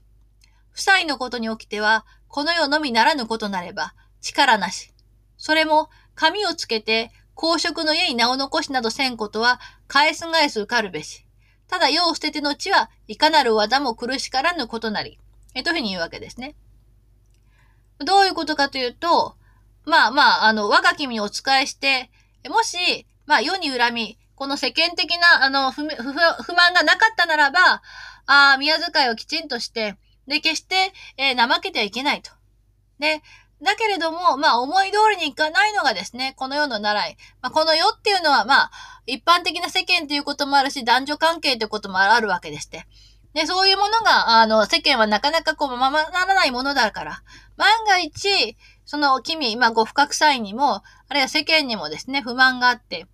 [SPEAKER 1] 夫妻のことに起きては、この世のみならぬことなれば、力なし。それも、髪をつけて、公職の家に名を残しなどせんことは、返す返す受かるべし。ただ世を捨ててのちは、いかなる技も苦しからぬことなり。えというふうに言うわけですね。どういうことかというと、まあまあ、あの、我が君にお仕えして、もし、まあ世に恨み、この世間的な、あの、不不不満がなかったならば、ああ宮遣いをきちんとして、で、決して、えー、怠けてはいけないと。で、だけれども、まあ思い通りにいかないのがですね、この世の習い。まあこの世っていうのは、まあ、一般的な世間ということもあるし、男女関係ということもあるわけでして。で、そういうものが、あの、世間はなかなかこう、ままならないものだから、万が一、その君、まあ、ご不覚際にも、あるいは世間にもですね、不満があって、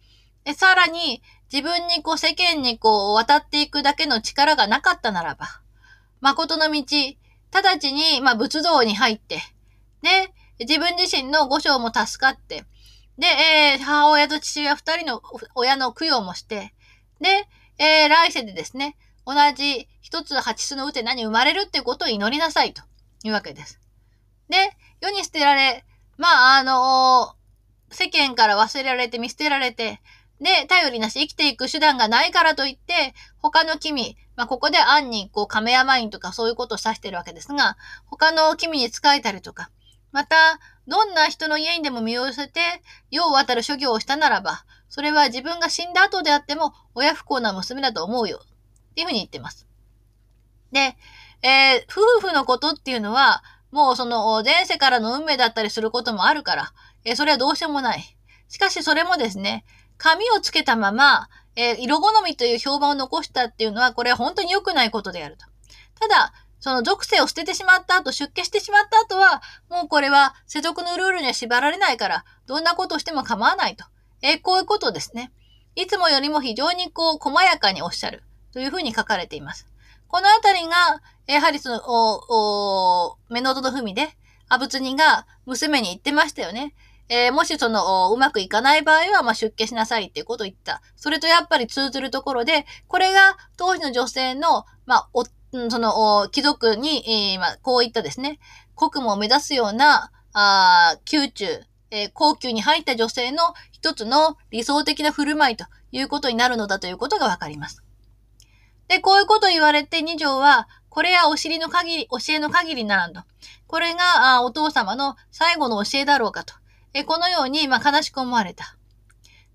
[SPEAKER 1] で、さらに、自分にこう、世間にこう、渡っていくだけの力がなかったならば、誠の道、直ちに、まあ、仏道に入って、で、自分自身の五章も助かって、で、えー、母親と父親二人の親の供養もして、で、えー、来世でですね、同じ一つ八つの打て何生まれるってことを祈りなさいというわけです。で、世に捨てられ、まあ、あのー、世間から忘れられて見捨てられて、で、頼りなし生きていく手段がないからといって、他の君、まあ、ここで暗に、こう、亀山院とかそういうことを指してるわけですが、他の君に仕えたりとか、また、どんな人の家にでも身を寄せて、世を渡る諸行をしたならば、それは自分が死んだ後であっても、親不幸な娘だと思うよ。っていうふうに言ってます。で、えー、夫婦のことっていうのは、もうその前世からの運命だったりすることもあるから、え、それはどうしようもない。しかしそれもですね、髪をつけたまま、え、色好みという評判を残したっていうのは、これは本当に良くないことであると。ただ、その属性を捨ててしまった後、出家してしまった後は、もうこれは世俗のルールには縛られないから、どんなことをしても構わないと。え、こういうことですね。いつもよりも非常にこう、細やかにおっしゃる。というふうに書かれています。このあたりが、やはりその、お、お、目の音の文で、阿仏人が娘に言ってましたよね。えー、もしその、うまくいかない場合は、まあ、出家しなさいっていうことを言った。それとやっぱり通ずるところで、これが当時の女性の、まあ、お、その、貴族に、えー、まあ、こういったですね、国務を目指すような、あ宮中、えー、高級に入った女性の一つの理想的な振る舞いということになるのだということがわかります。で、こういうことを言われて二条は、これはお尻の限り、教えの限りならんと。これがあお父様の最後の教えだろうかと。えこのように、まあ、悲しく思われた。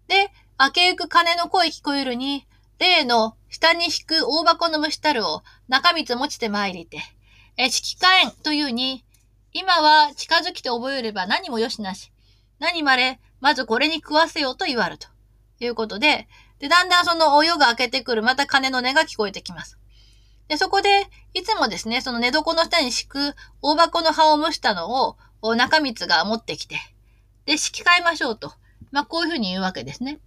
[SPEAKER 1] で、明けゆく鐘の声聞こえるに、例の下に引く大箱の虫たるを中光持ちて参りて、え、指揮火炎というに、今は近づきて覚えれば何もよしなし。何まれ、まずこれに食わせようと言われるということで、で、だんだんそのお湯が開けてくる、また鐘の音が聞こえてきます。で、そこで、いつもですね、その寝床の下に敷く大箱の葉を蒸したのを、中光が持ってきて、で、敷き替えましょうと。まあ、こういうふうに言うわけですね。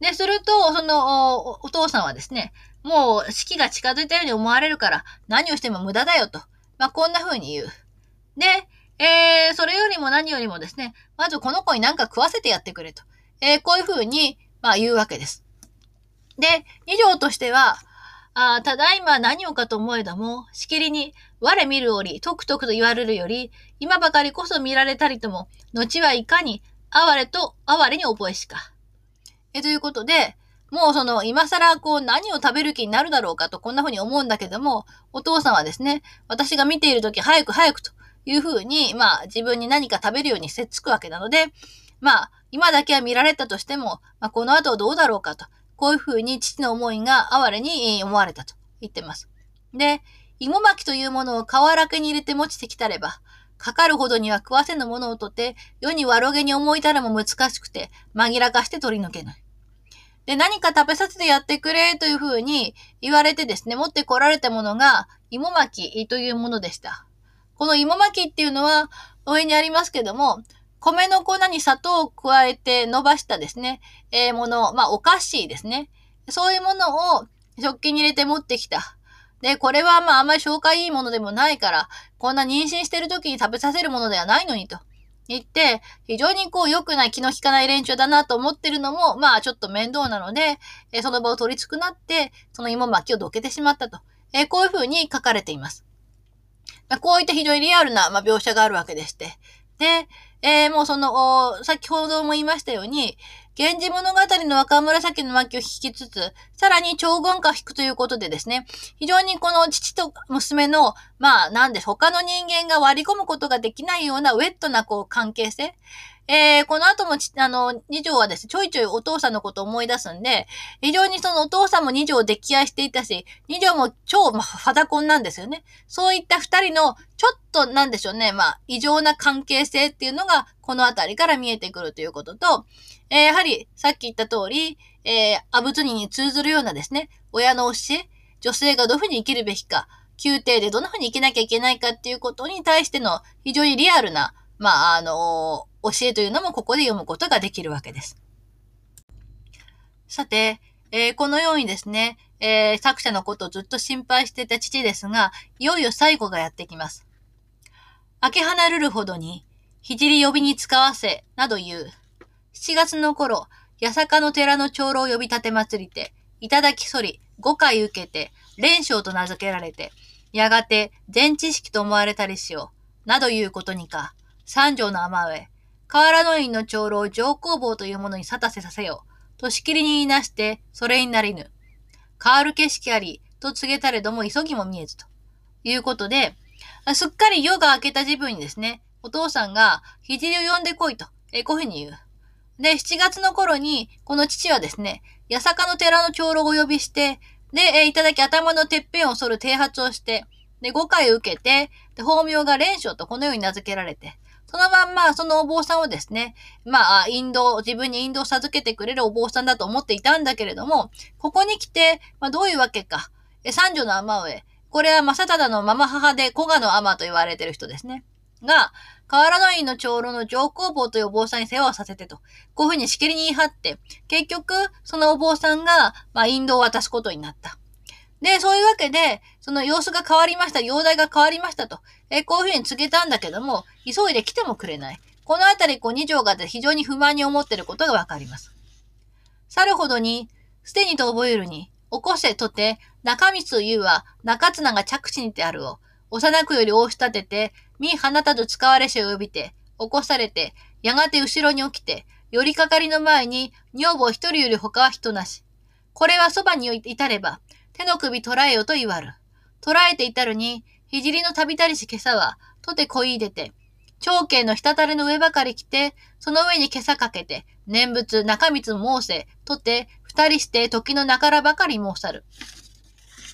[SPEAKER 1] で、すると、そのお、父さんはですね、もう式が近づいたように思われるから、何をしても無駄だよと。まあ、こんな風に言う。で、えー、それよりも何よりもですね、まずこの子に何か食わせてやってくれと。えー、こういう風に、まあ、言うわけです。で、二条としては、あただいま何をかと思えども、しきりに、我見る折、とくとくと言われるより、今ばかりこそ見られたりとも、後はいかに哀れと哀れに覚えしか。え、ということで、もうその、今更こう何を食べる気になるだろうかとこんな風に思うんだけども、お父さんはですね、私が見ている時早く早くという風に、まあ自分に何か食べるようにせっつくわけなので、まあ今だけは見られたとしても、まあこの後どうだろうかと、こういう風に父の思いが哀れに思われたと言ってます。で、芋巻きというものを皮らけに入れて持ちてきたれば、かかるほどには食わせぬものをとって、世に悪気に思いたらも難しくて、紛らかして取り除けない。で、何か食べさせてやってくれというふうに言われてですね、持ってこられたものが、芋巻きというものでした。この芋巻きっていうのは、上にありますけども、米の粉に砂糖を加えて伸ばしたですね、えー、もの、まあ、お菓子ですね。そういうものを食器に入れて持ってきた。で、これはまああんまり消化いいものでもないから、こんな妊娠してる時に食べさせるものではないのにと。言って、非常にこう良くない気の利かない連中だなと思ってるのも、まあちょっと面倒なので、えその場を取りつくなって、その芋巻きをどけてしまったと。えこういうふうに書かれています。こういった非常にリアルな、ま、描写があるわけでして。で、えー、もうその、先ほども言いましたように、源氏物語の若紫の巻を引きつつ、さらに超言化を引くということでですね、非常にこの父と娘の、まあ、なんで、他の人間が割り込むことができないようなウェットなこう関係性、えー、この後もちあの、二条はですね、ちょいちょいお父さんのことを思い出すんで、非常にそのお父さんも二条を溺愛していたし、二条も超、まあ、ファダコンなんですよね。そういった二人の、ちょっと、なんでしょうね、まあ、異常な関係性っていうのが、このあたりから見えてくるということと、えー、やはり、さっき言った通り、えー、アブツニに通ずるようなですね、親の教え、女性がどういうふうに生きるべきか、宮廷でどんなふうに生きなきゃいけないかっていうことに対しての非常にリアルな、まあ、あの教えというのもここで読むことができるわけです。さて、えー、このようにですね、えー、作者のことをずっと心配していた父ですが、いよいよ最後がやってきます。明け離れるほどに、聖呼びに使わせ、など言う。7月の頃、八坂の寺の長老呼び立て祭りて、いただきそり、5回受けて、連勝と名付けられて、やがて全知識と思われたりしよう。などいうことにか、三条の雨上、河原の院の長老上皇坊というものに沙汰せさせよう。としきりに言いなして、それになりぬ。変わる景色あり、と告げたれども急ぎも見えずと。いうことで、すっかり夜が明けた自分にですね、お父さんが、聖を呼んでこいと、えこういうふうに言う。で、7月の頃に、この父はですね、八坂の寺の長老をお呼びして、で、えいただき頭のてっぺんを剃る剃髪をして、で、5回受けて、で、法名が蓮章とこのように名付けられて、そのまんま、そのお坊さんをですね、まあ、引導、自分に引導を授けてくれるお坊さんだと思っていたんだけれども、ここに来て、まあ、どういうわけか。え、三女の天上。これは正忠のママ母で古賀の天と言われてる人ですね。が、河原の院の長老の上皇坊というお坊さんに世話をさせてと、こういうふうにしきりに言い張って、結局、そのお坊さんが、まあ、引導を渡すことになった。で、そういうわけで、その様子が変わりました、容体が変わりましたと、えこういうふうに告げたんだけども、急いで来てもくれない。このあたり、こう、二条が非常に不満に思っていることがわかります。去るほどに、捨てにと覚えるに、起こせとて、中光というは、中綱が着地にてあるを、幼くより大し立てて、見放たず使われしを呼びて、起こされて、やがて後ろに起きて、寄りかかりの前に、女房一人より他は人なし。これはそばに至れば、手の首捉えよと言わる。捉えていたるに、ひじりの旅たりし今朝は、とてこいでて、長兄の滴りの上ばかり来て、その上に今朝かけて、念仏、中光申せ、とて、二人して時の中らばかり申さる。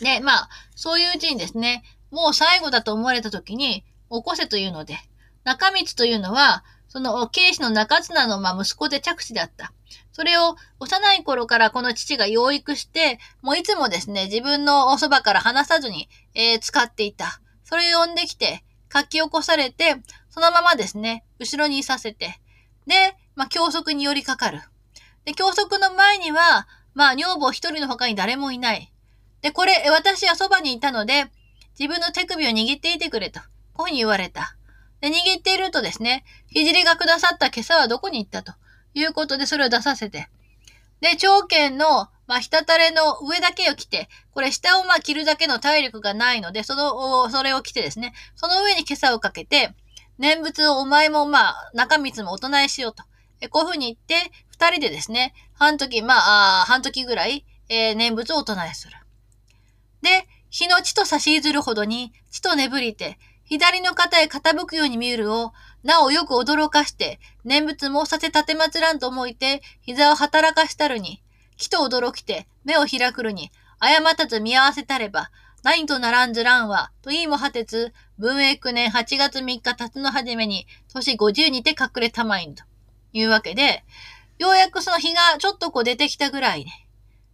[SPEAKER 1] で、まあ、そういううちにですね、もう最後だと思われた時に、起こせというので、中光というのは、その、慶子の中綱の、まあ、息子で着地だった。それを幼い頃からこの父が養育して、もういつもですね、自分のおそばから離さずに、えー、使っていた。それを呼んできて、書き起こされて、そのままですね、後ろにいさせて、で、まあ、教則に寄りかかる。で、教則の前には、まあ、女房一人の他に誰もいない。で、これ、私はそばにいたので、自分の手首を握っていてくれと、こういうふうに言われた。で、握っているとですね、ひじりがくださった今朝はどこに行ったと。いうことで、それを出させて。で、長剣の、まあ、ひたたれの上だけを着て、これ下をまあ着るだけの体力がないので、その、それを着てですね、その上に今朝をかけて、念仏をお前もまあ、中光もお唱えしようと。えこういうふうに言って、二人でですね、半時、まあ、あ半時ぐらい、えー、念仏をお唱えする。で、日の地と差し譲るほどに、地と眠りて、左の肩へ傾くように見えるを、なおよく驚かして、念仏申させ立てまつらんと思いて、膝を働かしたるに、木と驚きて、目を開くるに、誤ったず見合わせたれば、何とならんずらんわ、と言いも果てず、文永9年8月3日辰の初めに、年50にて隠れたまいんというわけで、ようやくその日がちょっとこう出てきたぐらいね。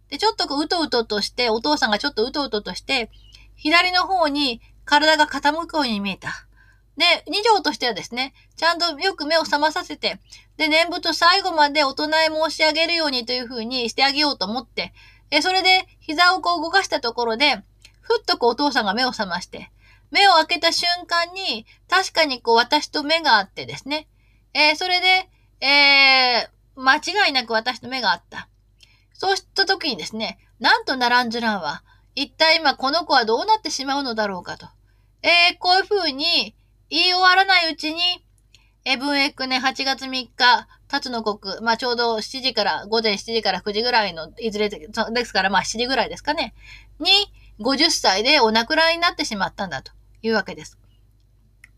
[SPEAKER 1] で、ちょっとこううとうととして、お父さんがちょっとうとうととして、左の方に体が傾くように見えた。で、二条としてはですね、ちゃんとよく目を覚まさせて、で、念仏最後までお唱え申し上げるようにというふうにしてあげようと思って、え、それで膝をこう動かしたところで、ふっとこうお父さんが目を覚まして、目を開けた瞬間に、確かにこう私と目があってですね、えー、それで、えー、間違いなく私と目があった。そうした時にですね、なんとナランジュランは、一体今この子はどうなってしまうのだろうかと。えー、こういう風に言い終わらないうちに、え、文英9年8月3日、辰野国、まあちょうど7時から、午前7時から9時ぐらいの、いずれですから、まあ7時ぐらいですかね、に、50歳でお亡くなりになってしまったんだというわけです。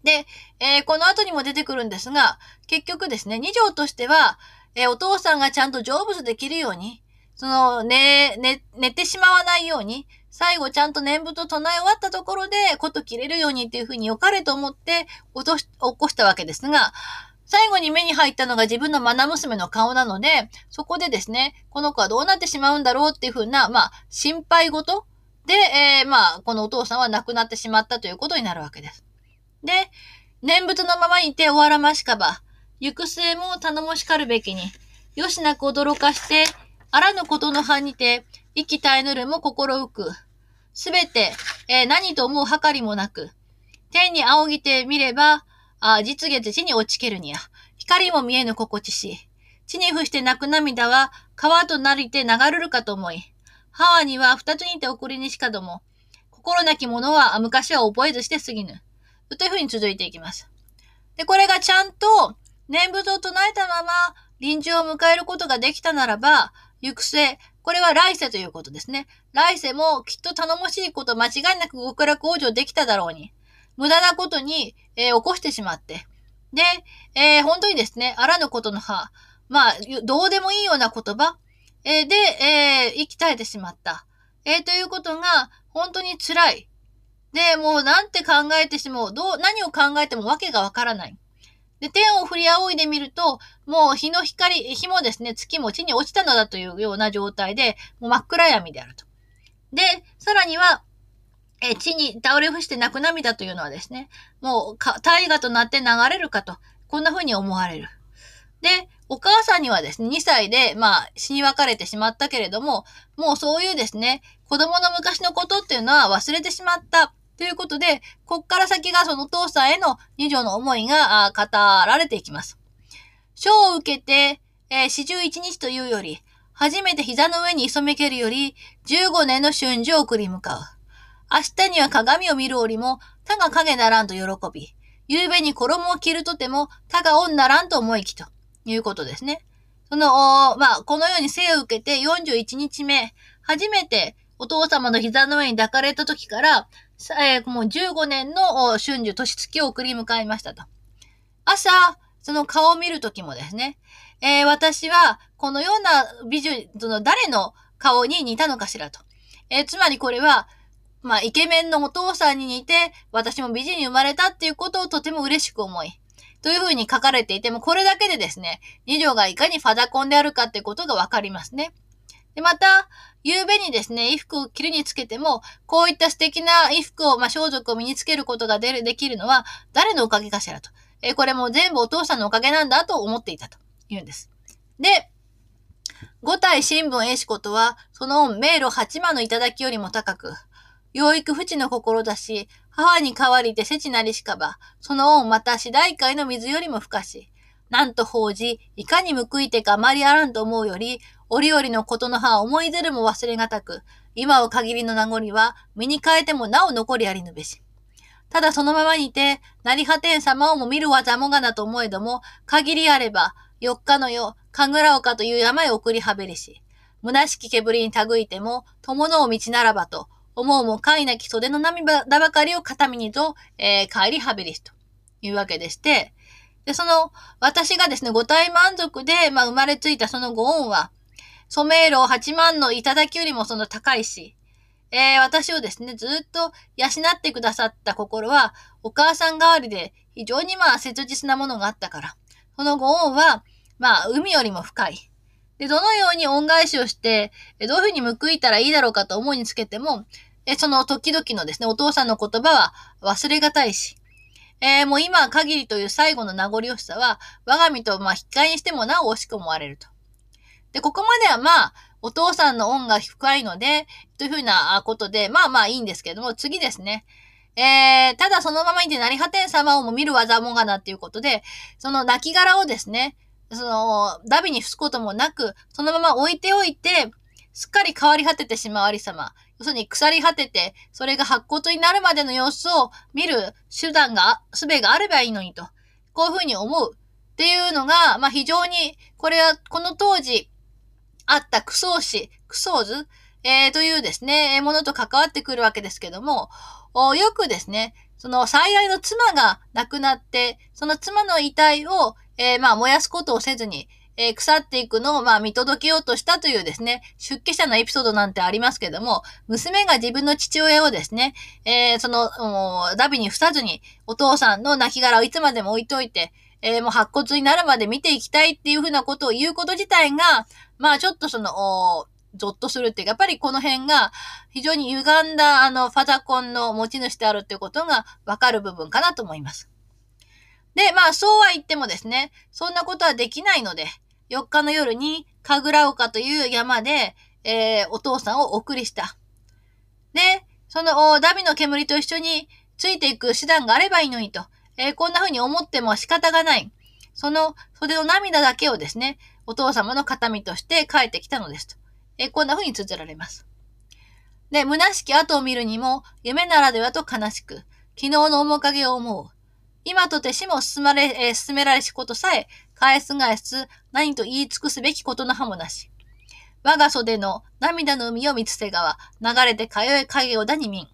[SPEAKER 1] で、えー、この後にも出てくるんですが、結局ですね、二条としては、えー、お父さんがちゃんと成仏できるように、その、寝、寝、寝てしまわないように、最後ちゃんと念仏を唱え終わったところで、こと切れるようにっていうふうに良かれと思って落とし、起こしたわけですが、最後に目に入ったのが自分の愛娘の顔なので、そこでですね、この子はどうなってしまうんだろうっていうふうな、まあ、心配事で、えー、まあ、このお父さんは亡くなってしまったということになるわけです。で、念仏のままにて終わらましかば、行く末も頼もしかるべきに、よしなく驚かして、あらぬことの葉にて、生き絶えぬるも心浮く。すべて、えー、何と思う計りもなく、天に仰ぎてみれば、あ実月地に落ちけるにや。光も見えぬ心地し。地に伏して泣く涙は、川となりて流れるかと思い。母には二つにて送りにしかども。心なき者は昔は覚えずして過ぎぬ。というふうに続いていきます。で、これがちゃんと念仏を唱えたまま臨終を迎えることができたならば、行く末、これは来世ということですね。来世もきっと頼もしいこと間違いなく極楽往生できただろうに。無駄なことに、えー、起こしてしまって。で、えー、本当にですね、あらぬことの葉、まあ、どうでもいいような言葉、えー、で、えー、生き絶えてしまった。えー、ということが、本当に辛い。で、もうなんて考えてしも、どう、何を考えてもわけがわからない。で、天を振り仰いでみると、もう日の光、日もですね、月も地に落ちたのだというような状態で、もう真っ暗闇であると。で、さらには、え地に倒れ伏して泣く涙というのはですね、もう大河となって流れるかと、こんな風に思われる。で、お母さんにはですね、2歳で、まあ、死に別れてしまったけれども、もうそういうですね、子供の昔のことっていうのは忘れてしまった。ということで、こっから先がそのお父さんへの二条の思いが語られていきます。章を受けて、えー、四十一日というより、初めて膝の上に潜めけるより、15年の春秋を送り向かう。明日には鏡を見る折も、他が影ならんと喜び、夕べに衣を着るとても、他が恩ならんと思いきということですね。その、まあ、このように生を受けて41日目、初めてお父様の膝の上に抱かれた時から、えー、もう15年の春秋、年月を送り迎えましたと。朝、その顔を見る時もですね、えー、私はこのような美女、その誰の顔に似たのかしらと。えー、つまりこれは、まあ、イケメンのお父さんに似て、私も美人に生まれたっていうことをとても嬉しく思い、というふうに書かれていても、これだけでですね、二条がいかにファダコンであるかってことがわかりますね。で、また、夕べにですね、衣服を着るにつけても、こういった素敵な衣服を、まあ、装束を身につけることがでできるのは、誰のおかげかしらと。えこれも全部お父さんのおかげなんだと思っていたと言うんです。で、五体新聞絵師ことは、その恩、迷路八万の頂よりも高く、養育不知の心だし、母に代わりてせちなりしかば、その恩また次第海の水よりも深し、なんと報じ、いかに報いてかあまりあらんと思うより、折々のことの葉思い出るも忘れがたく、今を限りの名残は、身に変えてもなお残りありぬべし。ただそのままにて、成果天様をも見るわざもがなと思えども、限りあれば、4日の夜、神楽岡という山へ送りはべりし、虚しき煙にたぐいても、友の道ならばと、思うも快なき袖の涙ばかりを片身にと、えー、帰りはべりしというわけでして、で、その、私がですね、五体満足で、まあ、生まれついたそのご恩は、染色八万の頂きよりもその高いし、えー、私をですね、ずっと養ってくださった心は、お母さん代わりで非常にまあ切実なものがあったから、そのご恩は、まあ、海よりも深い。で、どのように恩返しをして、どういうふうに報いたらいいだろうかと思いにつけても、その時々のですね、お父さんの言葉は忘れがたいし、えー、もう今限りという最後の名残惜しさは、我が身とまあ引き換えにしてもなお惜しく思われると。で、ここまではまあ、お父さんの恩が深いので、というふうなことで、まあまあいいんですけども、次ですね。えー、ただそのままにて成果天様をも見る技もがなっていうことで、その亡骸をですね、その、ダビに伏すこともなく、そのまま置いておいて、すっかり変わり果ててしまうありさま。要するに腐り果てて、それが白骨になるまでの様子を見る手段が、術があればいいのにと。こういうふうに思う。っていうのが、まあ非常に、これはこの当時あったクソー氏、クソーズ、えー、というですね、ものと関わってくるわけですけども、よくですね、その最愛の妻が亡くなって、その妻の遺体を、えー、まあ燃やすことをせずに、えー、腐っていくのを、まあ、見届けようとしたというですね、出家者のエピソードなんてありますけども、娘が自分の父親をですね、えー、その、ダビに伏さずに、お父さんの亡骸をいつまでも置いといて、えー、もう白骨になるまで見ていきたいっていうふうなことを言うこと自体が、まあちょっとその、ゾッとするっていうか、やっぱりこの辺が非常に歪んだあのファザコンの持ち主であるっていうことがわかる部分かなと思います。で、まあそうは言ってもですね、そんなことはできないので、4日の夜に神楽岡という山で、えー、お父さんをお送りした。で、そのダビの煙と一緒についていく手段があればいいのにと、えー、こんな風に思っても仕方がない。その袖の涙だけをですね、お父様の形見として帰ってきたのですと。えー、こんな風に綴られます。で、虚しき後を見るにも、夢ならではと悲しく、昨日の面影を思う。今とて死も進まれ、えー、進められしことさえ、返す返す、何と言い尽くすべきことの葉もなし。我が袖の涙の海を見つせ川、流れて通え影をだにみん。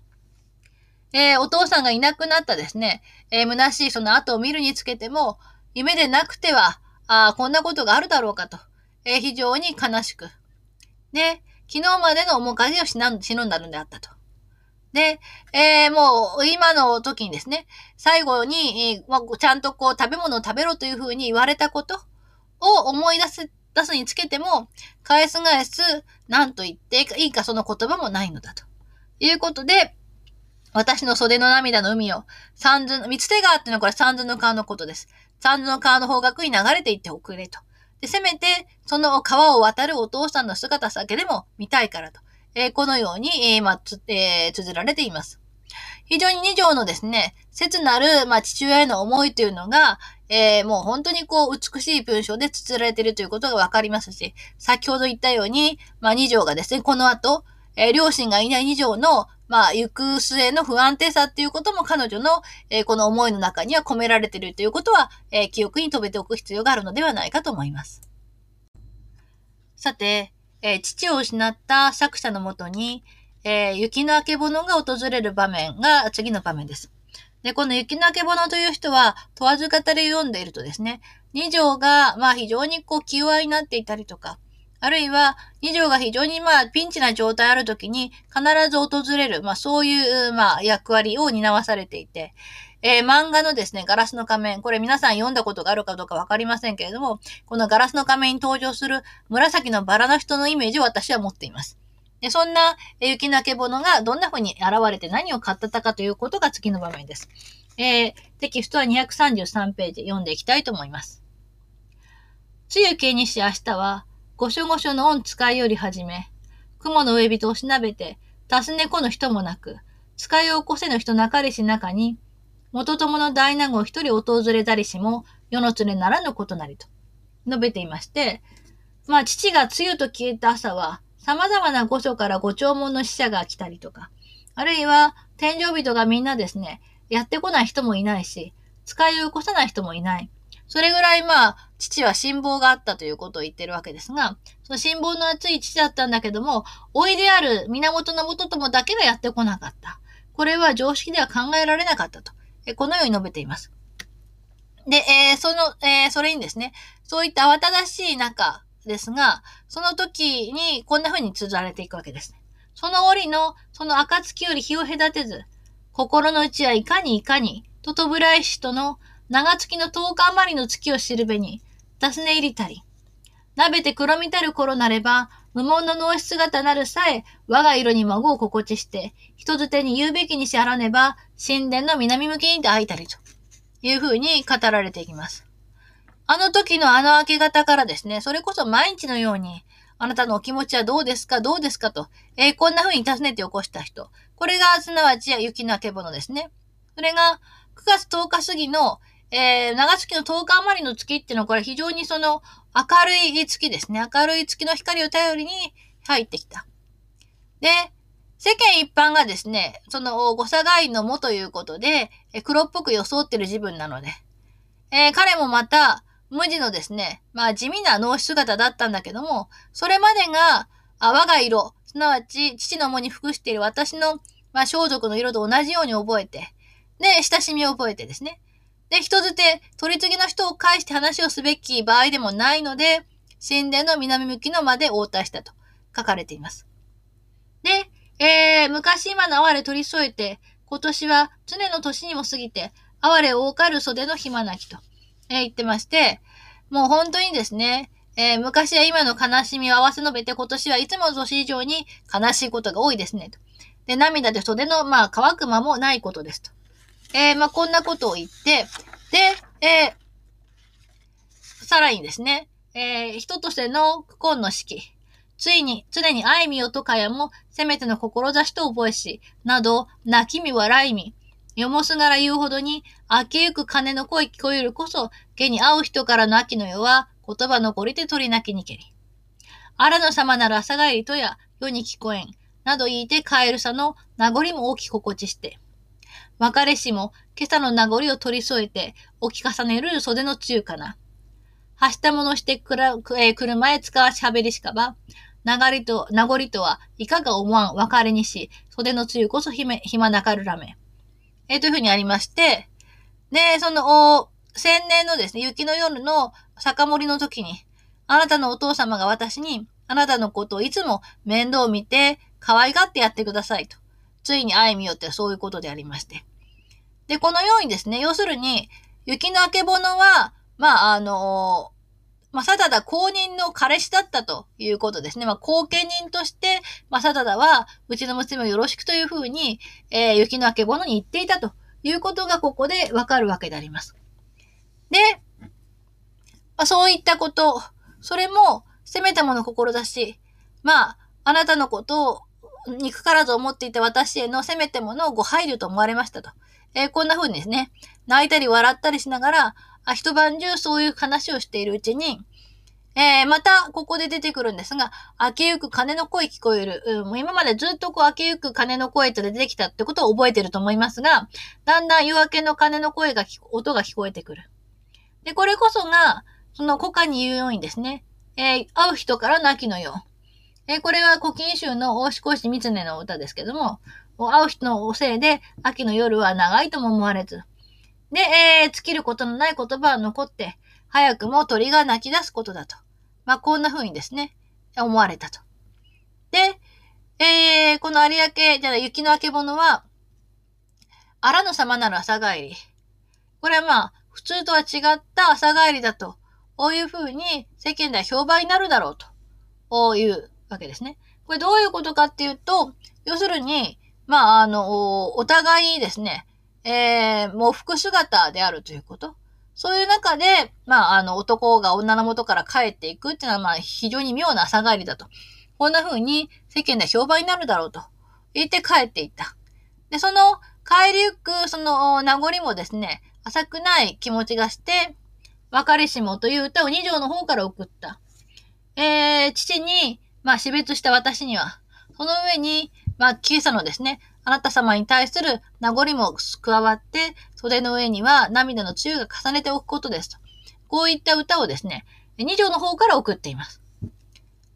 [SPEAKER 1] えー、お父さんがいなくなったですね、えー、虚しいその後を見るにつけても、夢でなくては、あ、こんなことがあるだろうかと、えー、非常に悲しく。で、昨日までの面影を死ぬんだるんであったと。で、えー、もう、今の時にですね、最後に、えー、ま、ちゃんとこう、食べ物を食べろというふうに言われたことを思い出す、出すにつけても、返す返す、何と言っていいかその言葉もないのだと。いうことで、私の袖の涙の海を、三途の、三つ手川っていうのはこれ三途の川のことです。三途の川の方角に流れていっておくれと。で、せめて、その川を渡るお父さんの姿だけでも見たいからと。えー、このように、えー、ま、つ、えー、綴られています。非常に二条のですね、切なる、まあ、父親への思いというのが、えー、もう本当にこう、美しい文章で綴られているということがわかりますし、先ほど言ったように、まあ、二条がですね、この後、えー、両親がいない二条の、まあ、行く末の不安定さっていうことも彼女の、えー、この思いの中には込められているということは、えー、記憶に留めておく必要があるのではないかと思います。さて、えー、父を失った作者のもとに、え、雪の明けぼのが訪れる場面が次の場面です。で、この雪の明けぼのという人は、問わず語りを読んでいるとですね、二条が、まあ非常にこう、気弱になっていたりとか、あるいは、二条が非常にまあ、ピンチな状態あるときに、必ず訪れる、まあそういう、まあ、役割を担わされていて、えー、漫画のですね、ガラスの仮面、これ皆さん読んだことがあるかどうかわかりませんけれども、このガラスの仮面に登場する紫のバラの人のイメージを私は持っています。でそんな雪のけぼのがどんな風に現れて何を語ったかということが次の場面です。えー、テキストは233ページ読んでいきたいと思います。つゆけにし明日は、ごしょごしょの恩使いより始め、雲の上人をしなべて、尋ねこぬ人もなく、使いを起こせぬ人なかりし中に、元友の大納言一人訪れたりしも、世の連れならぬことなりと述べていまして、まあ父が梅雨と消えた朝は、様々な御所からご弔問の使者が来たりとか、あるいは天井人がみんなですね、やってこない人もいないし、使いを起こさない人もいない。それぐらいまあ、父は辛抱があったということを言ってるわけですが、その辛抱の厚い父だったんだけども、老いである源の元ともだけがやってこなかった。これは常識では考えられなかったと。このように述べています。で、えー、その、えー、それにですね、そういった慌ただしい中ですが、その時にこんな風に綴られていくわけですね。その折の、その暁より日を隔てず、心の内はいかにいかに、ととぶらいしとの長月の十日余りの月を知るべに、尋ね入りたり。なべて黒みたる頃なれば、無門の脳死姿なるさえ、我が色に孫を心地して、人づてに言うべきにしあらねば、神殿の南向きにて会いたりと。いうふうに語られていきます。あの時のあの明け方からですね、それこそ毎日のように、あなたのお気持ちはどうですかどうですかと、えー、こんな風に尋ねて起こした人。これが、すなわち雪の明けぼのですね。それが、9月10日過ぎの、えー、長月の10日余りの月っていうのは、これ非常にその、明るい月ですね。明るい月の光を頼りに入ってきた。で、世間一般がですね、その、誤差外のもということで、黒っぽく装ってる自分なので、えー、彼もまた、無地のですね、まあ地味な脳死姿だったんだけども、それまでが、あ我が色、すなわち父の母に服している私の、まあ装束の色と同じように覚えて、で、親しみを覚えてですね。で、人づて、取り次ぎの人を介して話をすべき場合でもないので、神殿の南向きの間で応対したと書かれています。で、えー、昔今の哀れ取り添えて、今年は常の年にも過ぎて、哀れ多かる袖の暇なきと。えー、言ってまして、もう本当にですね、えー、昔は今の悲しみを合わせ述べて、今年はいつも年以上に悲しいことが多いですね。と。で、涙で袖の、まあ、乾く間もないことですと。えー、まあ、こんなことを言って、で、えー、さらにですね、えー、人としての苦婚の式。ついに、常に愛みよとかやも、せめての志と覚えし、など、泣きみ笑いみ、よもすがら言うほどに、明けゆく鐘の声聞こえるこそ、下に会う人からの秋の世は、言葉残りて取り泣きにけり。荒野様なら朝帰りとや、世に聞こえん、など言いて帰るさの名残も大き心地して。別れしも、今朝の名残を取り添えて、置き重ねる袖の中かな。はしたものしてくら、えー、車へ使わしゃべりしかば、流れと、名残とはいかが思わん別れにし、袖のつゆこそ暇なかるらめ。えー、というふうにありまして、で、その、お千年のですね、雪の夜の酒盛りの時に、あなたのお父様が私に、あなたのことをいつも面倒を見て、可愛がってやってくださいと。ついに会いみよってそういうことでありまして。で、このようにですね、要するに、雪の明けぼのは、まあ、あのまあ、サダダ公認の彼氏だったということですね。まあ、後見人として、まあ、サダダは、うちの娘をよろしくというふうに、えー、雪の明けぼのに言っていたということがここでわかるわけであります。で、まあ、そういったこと、それも、せめたもの心だし、まあ、あなたのことを憎からず思っていた私へのせめてものをご配慮と思われましたと。えー、こんな風にですね、泣いたり笑ったりしながら、あ一晩中そういう話をしているうちに、えー、また、ここで出てくるんですが、明けゆく鐘の声聞こえる。うん、もう今までずっとこう、明けゆく鐘の声と出てきたってことを覚えてると思いますが、だんだん夜明けの鐘の声が、音が聞こえてくる。で、これこそが、その古歌に言うようにですね、えー、会う人からの秋のよう。え、これは古今集の大志公子三常の歌ですけども、会う人のおせいで、秋の夜は長いとも思われず。で、えー、尽きることのない言葉は残って、早くも鳥が泣き出すことだと。まあ、こんな風にですね、思われたと。で、えー、この有明、じゃあ雪の明けぼのは、荒野様なる朝帰り。これはまあ、普通とは違った朝帰りだと、こういう風に世間では評判になるだろうと、こういうわけですね。これどういうことかっていうと、要するに、まあ、あの、お互いにですね、えー、もう服姿であるということ。そういう中で、まあ、あの、男が女の元から帰っていくっていうのは、まあ、非常に妙な朝帰りだと。こんな風に世間で評判になるだろうと言って帰っていった。で、その帰りゆく、その名残もですね、浅くない気持ちがして、別れしもという歌を二条の方から送った。えー、父に、まあ、死別した私には、その上に、まあ、今朝のですね、あなた様に対する名残も加わって、袖の上には涙の露が重ねておくことですと。こういった歌をですね、二条の方から送っています。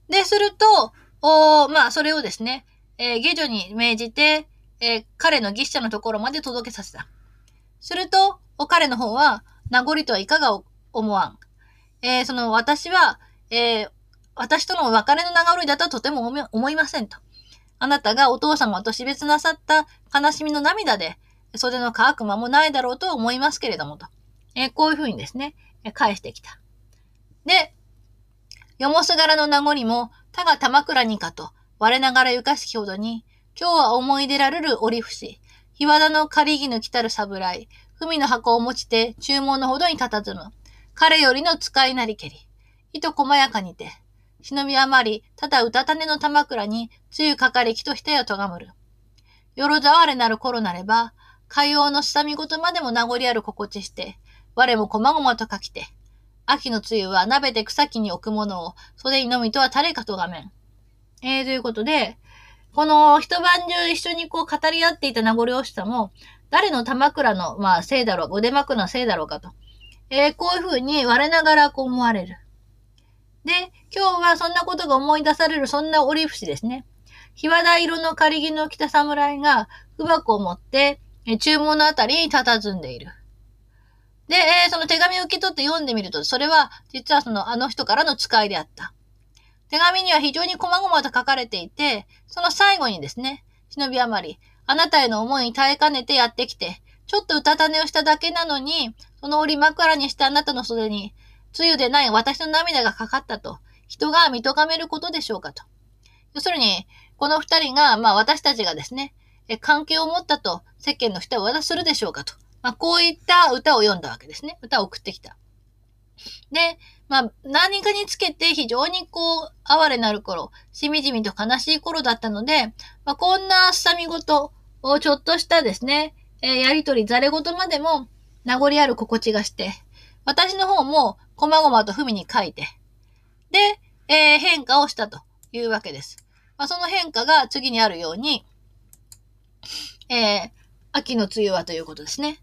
[SPEAKER 1] で、すると、おまあ、それをですね、えー、下女に命じて、えー、彼の牛者のところまで届けさせた。すると、彼の方は、名残とはいかが思わん。えー、その、私は、えー、私との別れの名残だとはとても思いませんと。あなたがお父様と死別なさった悲しみの涙で、袖の乾く間もないだろうと思いますけれどもと。え、こういうふうにですね、返してきた。で、よもす柄の名残も、他が玉倉にかと、我ながらゆかしきほどに、今日は思い出られる折節、日和田の仮衣ぬ来たる侍、文の箱を持ちて注文のほどに佇む。彼よりの使いなりけり。糸細やかにて。忍び余り、ただうたたねの玉倉に、つゆかかりきとしてやとがむる。よろざわれなる頃なれば、海洋の下見事までも名残ある心地して、我もこまごまと書きて、秋の梅雨は鍋で草木に置くものを、袖にのみとは誰かと画面。えー、ということで、この一晩中一緒にこう語り合っていた名残惜しさも、誰の玉倉の、まあ、せいだろう、腕枕のせいだろうかと。えー、こういうふうに我ながらこう思われる。で、今日はそんなことが思い出される、そんな折節ですね。日和田色の仮着の着た侍が、不箱を持って、注文のあたりに佇んでいる。で、え、その手紙を受け取って読んでみると、それは、実はその、あの人からの使いであった。手紙には非常に細々と書かれていて、その最後にですね、忍び余り、あなたへの思いに耐えかねてやってきて、ちょっとうたた寝をしただけなのに、その折り枕にしたあなたの袖に、つゆでない私の涙がかかったと、人が認めることでしょうかと。要するに、この二人が、まあ私たちがですね、関係を持ったと世間の人は渡するでしょうかと。まあこういった歌を読んだわけですね。歌を送ってきた。で、まあ何かにつけて非常にこう、哀れなる頃、しみじみと悲しい頃だったので、まあこんなさみごとをちょっとしたですね、え、やりとり、ざれ言までも名残ある心地がして、私の方も、こまごまと文に書いて、で、えー、変化をしたというわけです。まあ、その変化が次にあるように、えー、秋の梅雨はということですね。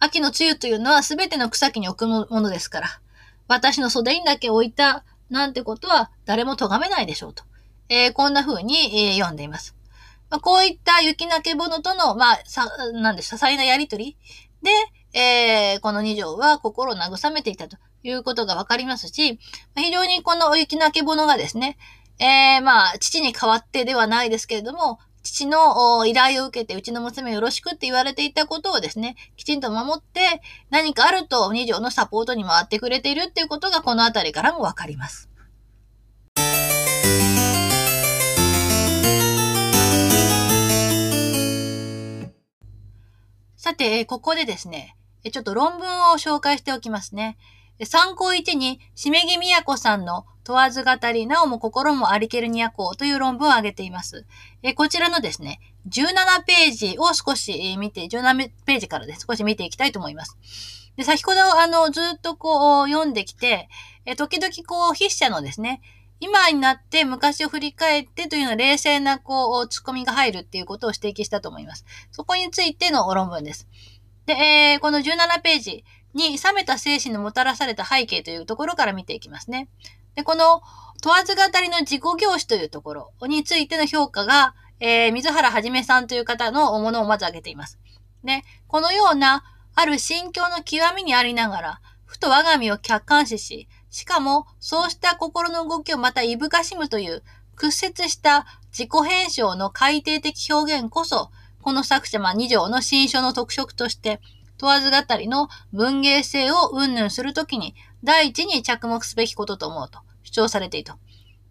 [SPEAKER 1] 秋の梅雨というのは全ての草木に置くものですから、私の袖にだけ置いたなんてことは誰も咎めないでしょうと。えー、こんな風に、えー、読んでいます。まあ、こういった雪なけぼのとの、まあ、さ、なんで、些細なやりとりで、えー、この二条は心を慰めていたということがわかりますし、非常にこの雪なけぼのがですね、えー、まあ、父に代わってではないですけれども、父の依頼を受けて、うちの娘よろしくって言われていたことをですね、きちんと守って、何かあると二条のサポートに回ってくれているっていうことがこのあたりからもわかります。さて、ここでですね、ちょっと論文を紹介しておきますね。で参考1に、しめぎみやこさんの問わず語り、なおも心もありけるにやこうという論文を挙げています。えこちらのですね、17ページを少し見て、17ページからで少し見ていきたいと思います。で先ほど、あの、ずっとこう、読んできて、え時々こう、筆者のですね、今になって昔を振り返ってというような冷静なこう、ツッコミが入るっていうことを指摘したと思います。そこについての論文です。で、えー、この17ページに冷めた精神のもたらされた背景というところから見ていきますね。で、この問わず語りの自己業種というところについての評価が、えー、水原はじめさんという方のものをまず挙げています。で、このようなある心境の極みにありながら、ふと我が身を客観視し、しかも、そうした心の動きをまたいぶかしむという、屈折した自己編集の改定的表現こそ、この作者、まあ、二条の新書の特色として、問わず語りの文芸性を云々するときに、第一に着目すべきことと思うと主張されていると。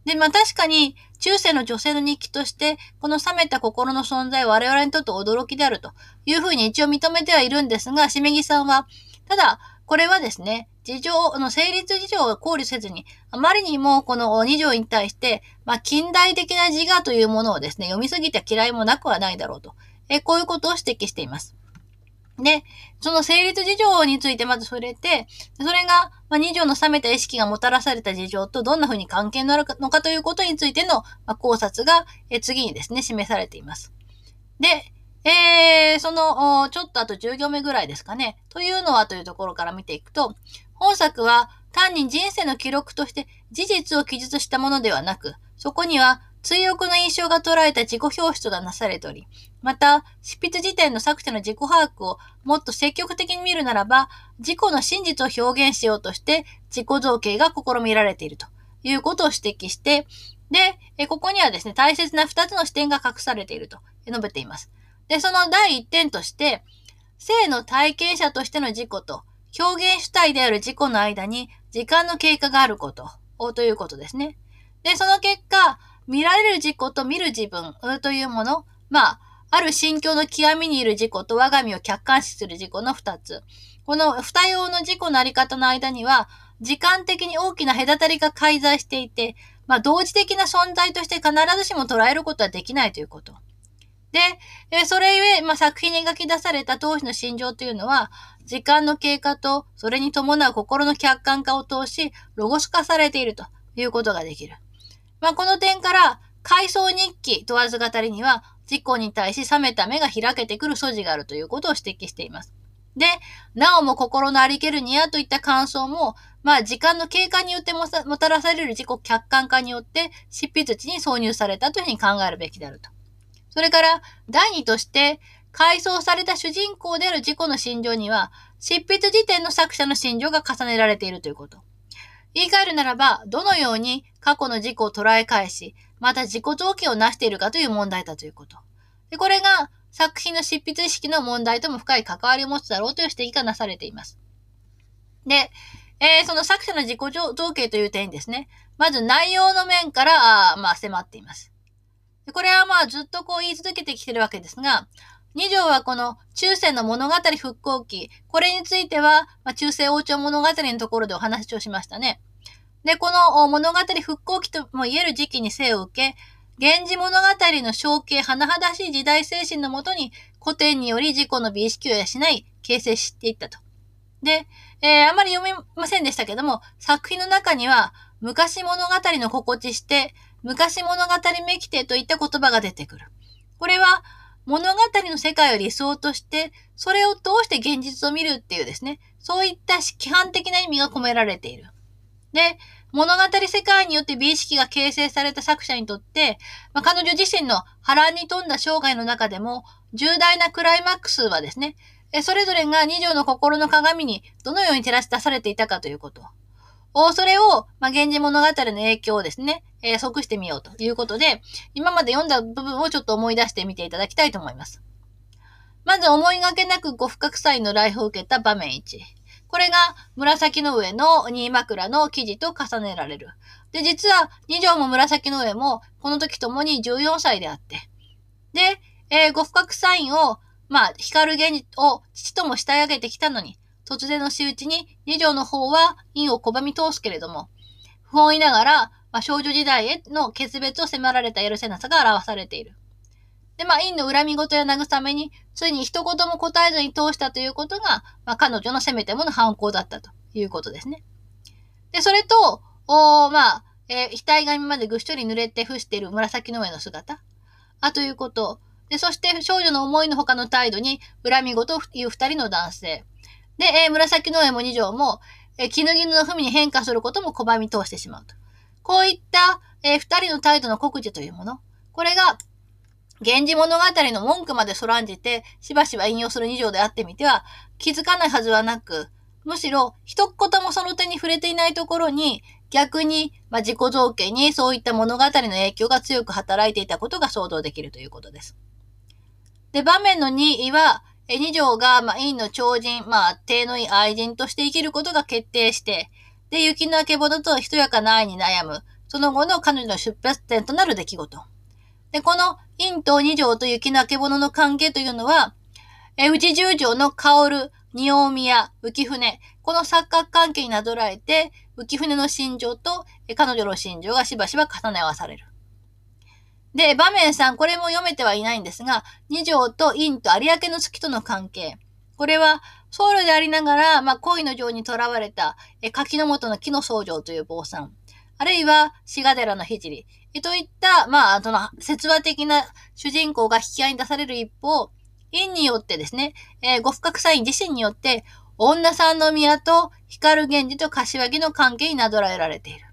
[SPEAKER 1] で、まあ確かに、中世の女性の日記として、この冷めた心の存在は我々にとって驚きであるというふうに一応認めてはいるんですが、しめぎさんは、ただ、これはですね、事情、の成立事情を考慮せずに、あまりにもこの二条に対して、まあ、近代的な自我というものをですね、読みすぎて嫌いもなくはないだろうと。えこういうことを指摘しています。で、その成立事情についてまず触れて、それが、まあ、二条の冷めた意識がもたらされた事情とどんな風に関係のあるのかということについての、まあ、考察が、え次にですね、示されています。で、えー、その、ちょっとあと10行目ぐらいですかね。というのはというところから見ていくと、本作は単に人生の記録として事実を記述したものではなく、そこには追憶の印象が捉えた自己表出がなされており、また、執筆時点の作者の自己把握をもっと積極的に見るならば、自己の真実を表現しようとして自己造形が試みられているということを指摘して、で、ここにはですね、大切な2つの視点が隠されていると述べています。で、その第1点として、性の体験者としての自己と表現主体である自己の間に時間の経過があることを、ということですね。で、その結果、見られる自己と見る自分というもの、まあ、ある心境の極みにいる自己と我が身を客観視する自己の二つ。この二様の自己のあり方の間には、時間的に大きな隔たりが介在していて、まあ、同時的な存在として必ずしも捉えることはできないということ。で、それゆえ、まあ、作品に描き出された当時の心情というのは、時間の経過と、それに伴う心の客観化を通し、ロゴス化されているということができる。まあ、この点から、回想日記問わず語りには、自己に対し冷めた目が開けてくる素地があるということを指摘しています。で、なおも心のありけるにやといった感想も、まあ時間の経過によってもたらされる自己客観化によって執筆地に挿入されたというふうに考えるべきであると。それから、第二として、回想された主人公である自己の心情には、執筆時点の作者の心情が重ねられているということ。言い換えるならば、どのように過去の自己を捉え返し、また自己造形を成しているかという問題だということ。でこれが作品の執筆意識の問題とも深い関わりを持つだろうという指摘がなされています。で、えー、その作者の自己造形という点ですね、まず内容の面から、あまあ、迫っています。でこれはまあずっとこう言い続けてきてるわけですが、二条はこの中世の物語復興期、これについては、まあ、中世王朝物語のところでお話をしましたね。で、この物語復興期とも言える時期に生を受け、源氏物語の象形、甚だしい時代精神のもとに古典により自己の美意識を養い、形成していったと。で、えー、あまり読めませんでしたけども、作品の中には、昔物語の心地して、昔物語めきてといった言葉が出てくる。これは、物語の世界を理想として、それを通して現実を見るっていうですね、そういった規範的な意味が込められている。で、物語世界によって美意識が形成された作者にとって、まあ、彼女自身の波乱に富んだ生涯の中でも、重大なクライマックスはですね、それぞれが二条の心の鏡にどのように照らし出されていたかということ。それを、まあ、源氏物語の影響をですね、えー、即してみようということで、今まで読んだ部分をちょっと思い出してみていただきたいと思います。まず思いがけなくご不覚祭の来訪を受けた場面1。これが紫の上の新枕の記事と重ねられる。で、実は二条も紫の上もこの時ともに14歳であって。で、えー、ご不覚サインを、まあ、光源を父とも慕い上げてきたのに、突然の仕打ちに二条の方は陰を拒み通すけれども、不本意ながら、まあ、少女時代への決別を迫られた許せなさが表されている。で、まあ、陰の恨み事や慰めに、ついに一言も答えずに通したということが、まあ、彼女のせめてもの反抗だったということですね。で、それと、おまあ、えー、額紙までぐっしょり濡れて伏している紫の上の姿。あ、ということ。で、そして少女の思いの他の態度に恨み事を言う二人の男性。で、えー、紫の絵も二条も、えー、絹絹の文に変化することも拒み通してしまうと。こういった、えー、二人の態度の告示というもの。これが、源氏物語の文句までそらんじて、しばしば引用する二条であってみては、気づかないはずはなく、むしろ、一言もその手に触れていないところに、逆に、まあ、自己造形にそういった物語の影響が強く働いていたことが想像できるということです。で、場面の2位は、二条が、まあ、院の超人、まあ、帝のいい愛人として生きることが決定して、で、雪の明けぼのとひとやかな愛に悩む、その後の彼女の出発点となる出来事。で、この院と二条と雪の明けぼの関係というのは、え内十条の薫、仁王宮、浮船、この錯覚関係になぞらえて、浮船の心情と彼女の心情がしばしば重ね合わされる。で、場面3、これも読めてはいないんですが、二条と陰と有明の月との関係。これは、僧侶でありながら、まあ、恋の情に囚われた、え、柿の本の木の僧正という坊さん。あるいは、志賀寺の聖。といった、まあ、その、説話的な主人公が引き合いに出される一方、陰によってですね、えー、ご不覚サイン自身によって、女三宮と光源氏と柏木の関係になぞらえられている。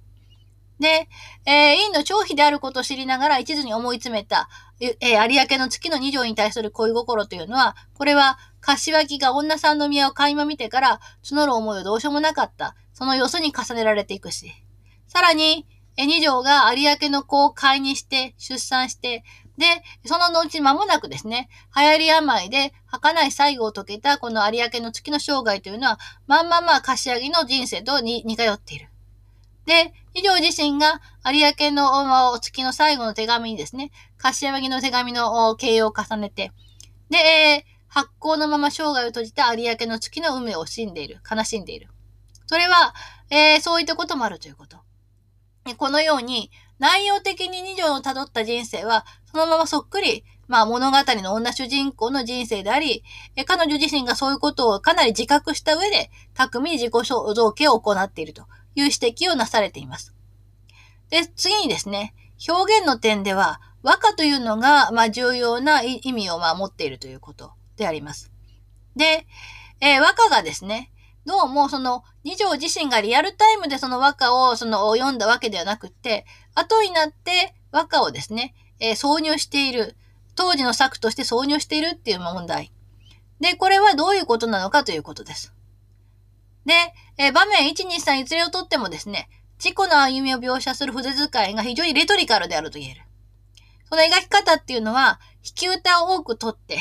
[SPEAKER 1] で、えー、院の長妃であることを知りながら一途に思い詰めた、えー、有明の月の二条に対する恋心というのは、これは、柏木が女三宮を垣間見てから募る思いをどうしようもなかった、その様子に重ねられていくし、さらに、え二条が有明の子を飼いにして、出産して、で、その後間もなくですね、流行り病で儚い最後を遂げたこの有明の月の生涯というのは、まんまま柏木の人生と似通っている。で、二条自身が有明の月の最後の手紙にですね、柏木の手紙の形容を重ねて、で、発行のまま生涯を閉じた有明の月の運命を惜しんでいる、悲しんでいる。それは、えー、そういったこともあるということ。このように、内容的に二条を辿った人生は、そのままそっくり、まあ物語の女主人公の人生であり、彼女自身がそういうことをかなり自覚した上で、巧みに自己造形を行っているという指摘をなされています。で、次にですね、表現の点では、和歌というのが、まあ、重要な意味を、まあ、持っているということであります。で、えー、和歌がですね、どうもその二条自身がリアルタイムでその和歌をその読んだわけではなくて、後になって和歌をですね、えー、挿入している。当時の作として挿入しているっていう問題。で、これはどういうことなのかということです。で、えー、場面1、2、3いずれをとってもですね、自己の歩みを描写する筆遣いが非常にレトリカルであると言える。その描き方っていうのは、引き歌を多く取って、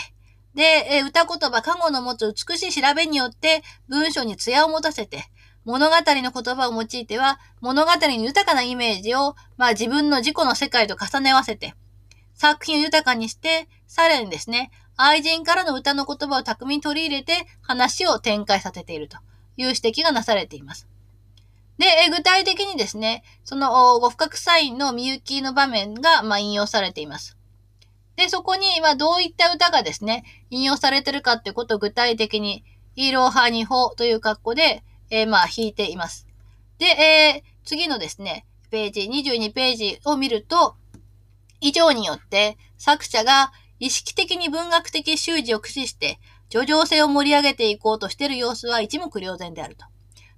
[SPEAKER 1] で、え、歌言葉、過去の持つ美しい調べによって文章に艶を持たせて、物語の言葉を用いては、物語に豊かなイメージを、まあ自分の自己の世界と重ね合わせて、作品を豊かにして、さらにですね、愛人からの歌の言葉を巧みに取り入れて話を展開させているという指摘がなされています。で、具体的にですね、そのご不覚サインのみゆきの場面が、まあ、引用されています。で、そこに、ま、どういった歌がですね、引用されてるかってことを具体的に、イローハニホという格好で、えー、まあ、弾いています。で、えー、次のですね、ページ、22ページを見ると、以上によって作者が意識的に文学的習字を駆使して、叙情性を盛り上げていこうとしている様子は一目瞭然であると。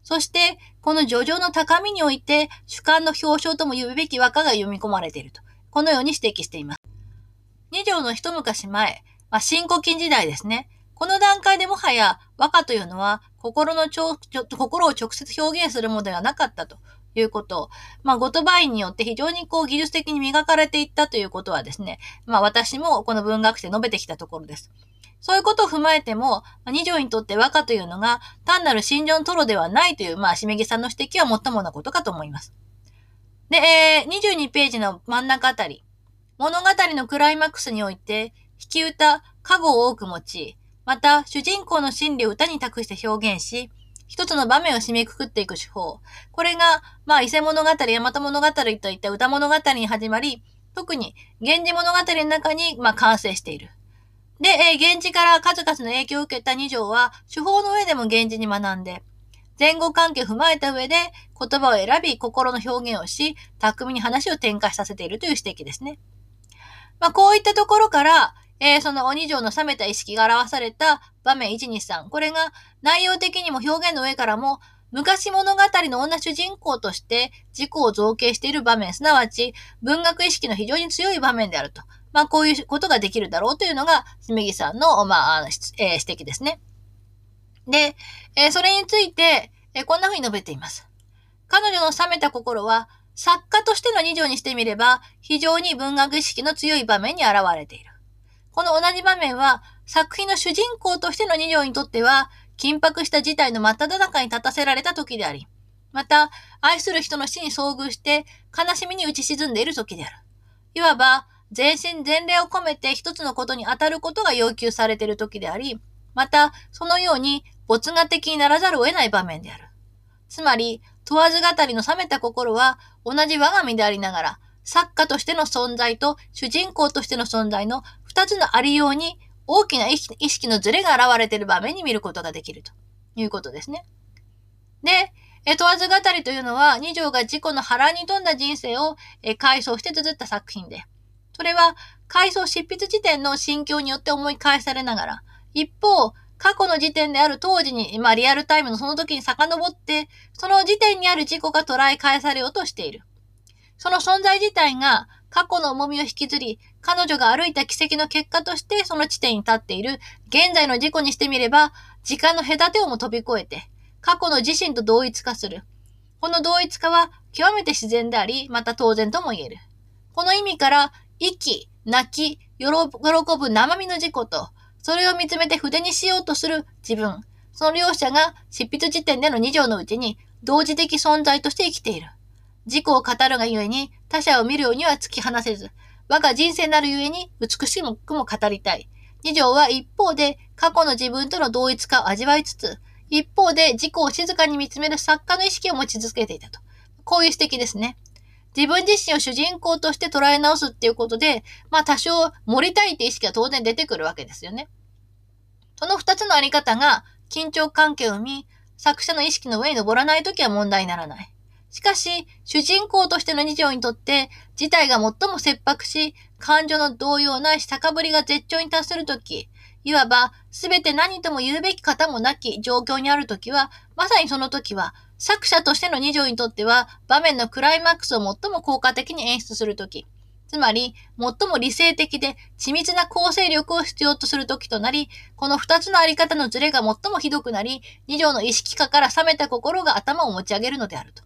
[SPEAKER 1] そして、この叙情の高みにおいて、主観の表彰とも言うべき和歌が読み込まれていると。このように指摘しています。二条の一昔前、まあ、新古今時代ですね。この段階でもはや和歌というのは心のちょ心を直接表現するものではなかったということ。まあ、ゴトバインによって非常にこう技術的に磨かれていったということはですね、まあ私もこの文学で述べてきたところです。そういうことを踏まえても、二条にとって和歌というのが単なる心情のトロではないという、まあ、しめぎさんの指摘はもっともなことかと思います。で、えー、22ページの真ん中あたり。物語のクライマックスにおいて、引き歌、過語を多く持ち、また、主人公の心理を歌に託して表現し、一つの場面を締めくくっていく手法。これが、まあ、伊勢物語、大和物語といった歌物語に始まり、特に、源氏物語の中に、まあ、完成している。で、えー、源氏から数々の影響を受けた二条は、手法の上でも源氏に学んで、前後関係を踏まえた上で、言葉を選び、心の表現をし、巧みに話を展開させているという指摘ですね。まあ、こういったところから、えー、その鬼城の冷めた意識が表された場面1、2、3。これが内容的にも表現の上からも、昔物語の女主人公として自己を造形している場面、すなわち文学意識の非常に強い場面であると。まあ、こういうことができるだろうというのが、しめぎさんの、まあ、えー、指摘ですね。で、えー、それについて、えー、こんな風に述べています。彼女の冷めた心は、作家としての二条にしてみれば、非常に文学意識の強い場面に現れている。この同じ場面は、作品の主人公としての二条にとっては、緊迫した事態の真っ只中に立たせられた時であり、また、愛する人の死に遭遇して、悲しみに打ち沈んでいる時である。いわば、全身全霊を込めて一つのことに当たることが要求されている時であり、また、そのように没が的にならざるを得ない場面である。つまり、問わず語りの冷めた心は、同じ我が身でありながら、作家としての存在と主人公としての存在の二つのありように大きな意識のズレが現れている場面に見ることができるということですね。で、え問わず語りというのは、二条が自己の波乱に富んだ人生をえ回想して綴った作品で、それは回想執筆時点の心境によって思い返されながら、一方、過去の時点である当時に、まあリアルタイムのその時に遡って、その時点にある事故が捉え返されようとしている。その存在自体が過去の重みを引きずり、彼女が歩いた奇跡の結果としてその地点に立っている現在の事故にしてみれば、時間の隔てをも飛び越えて、過去の自身と同一化する。この同一化は極めて自然であり、また当然とも言える。この意味から、息、泣き、喜ぶ生身の事故と、それを見つめて筆にしようとする自分。その両者が執筆時点での2条のうちに同時的存在として生きている。自己を語るがゆえに他者を見るようには突き放せず、我が人生なるゆえに美しくも語りたい。二条は一方で過去の自分との同一化を味わいつつ、一方で自己を静かに見つめる作家の意識を持ち続けていたと。こういう指摘ですね。自分自身を主人公として捉え直すっていうことで、まあ多少盛りたいって意識は当然出てくるわけですよね。その二つのあり方が緊張関係を生み、作者の意識の上に登らないときは問題にならない。しかし、主人公としての二条にとって、事態が最も切迫し、感情の同様なし高ぶりが絶頂に達するとき、いわば、すべて何とも言うべき方もなき状況にあるときは、まさにそのときは、作者としての二条にとっては、場面のクライマックスを最も効果的に演出するとき、つまり、最も理性的で緻密な構成力を必要とするときとなり、この二つのあり方のズレが最もひどくなり、二条の意識化から冷めた心が頭を持ち上げるのであると。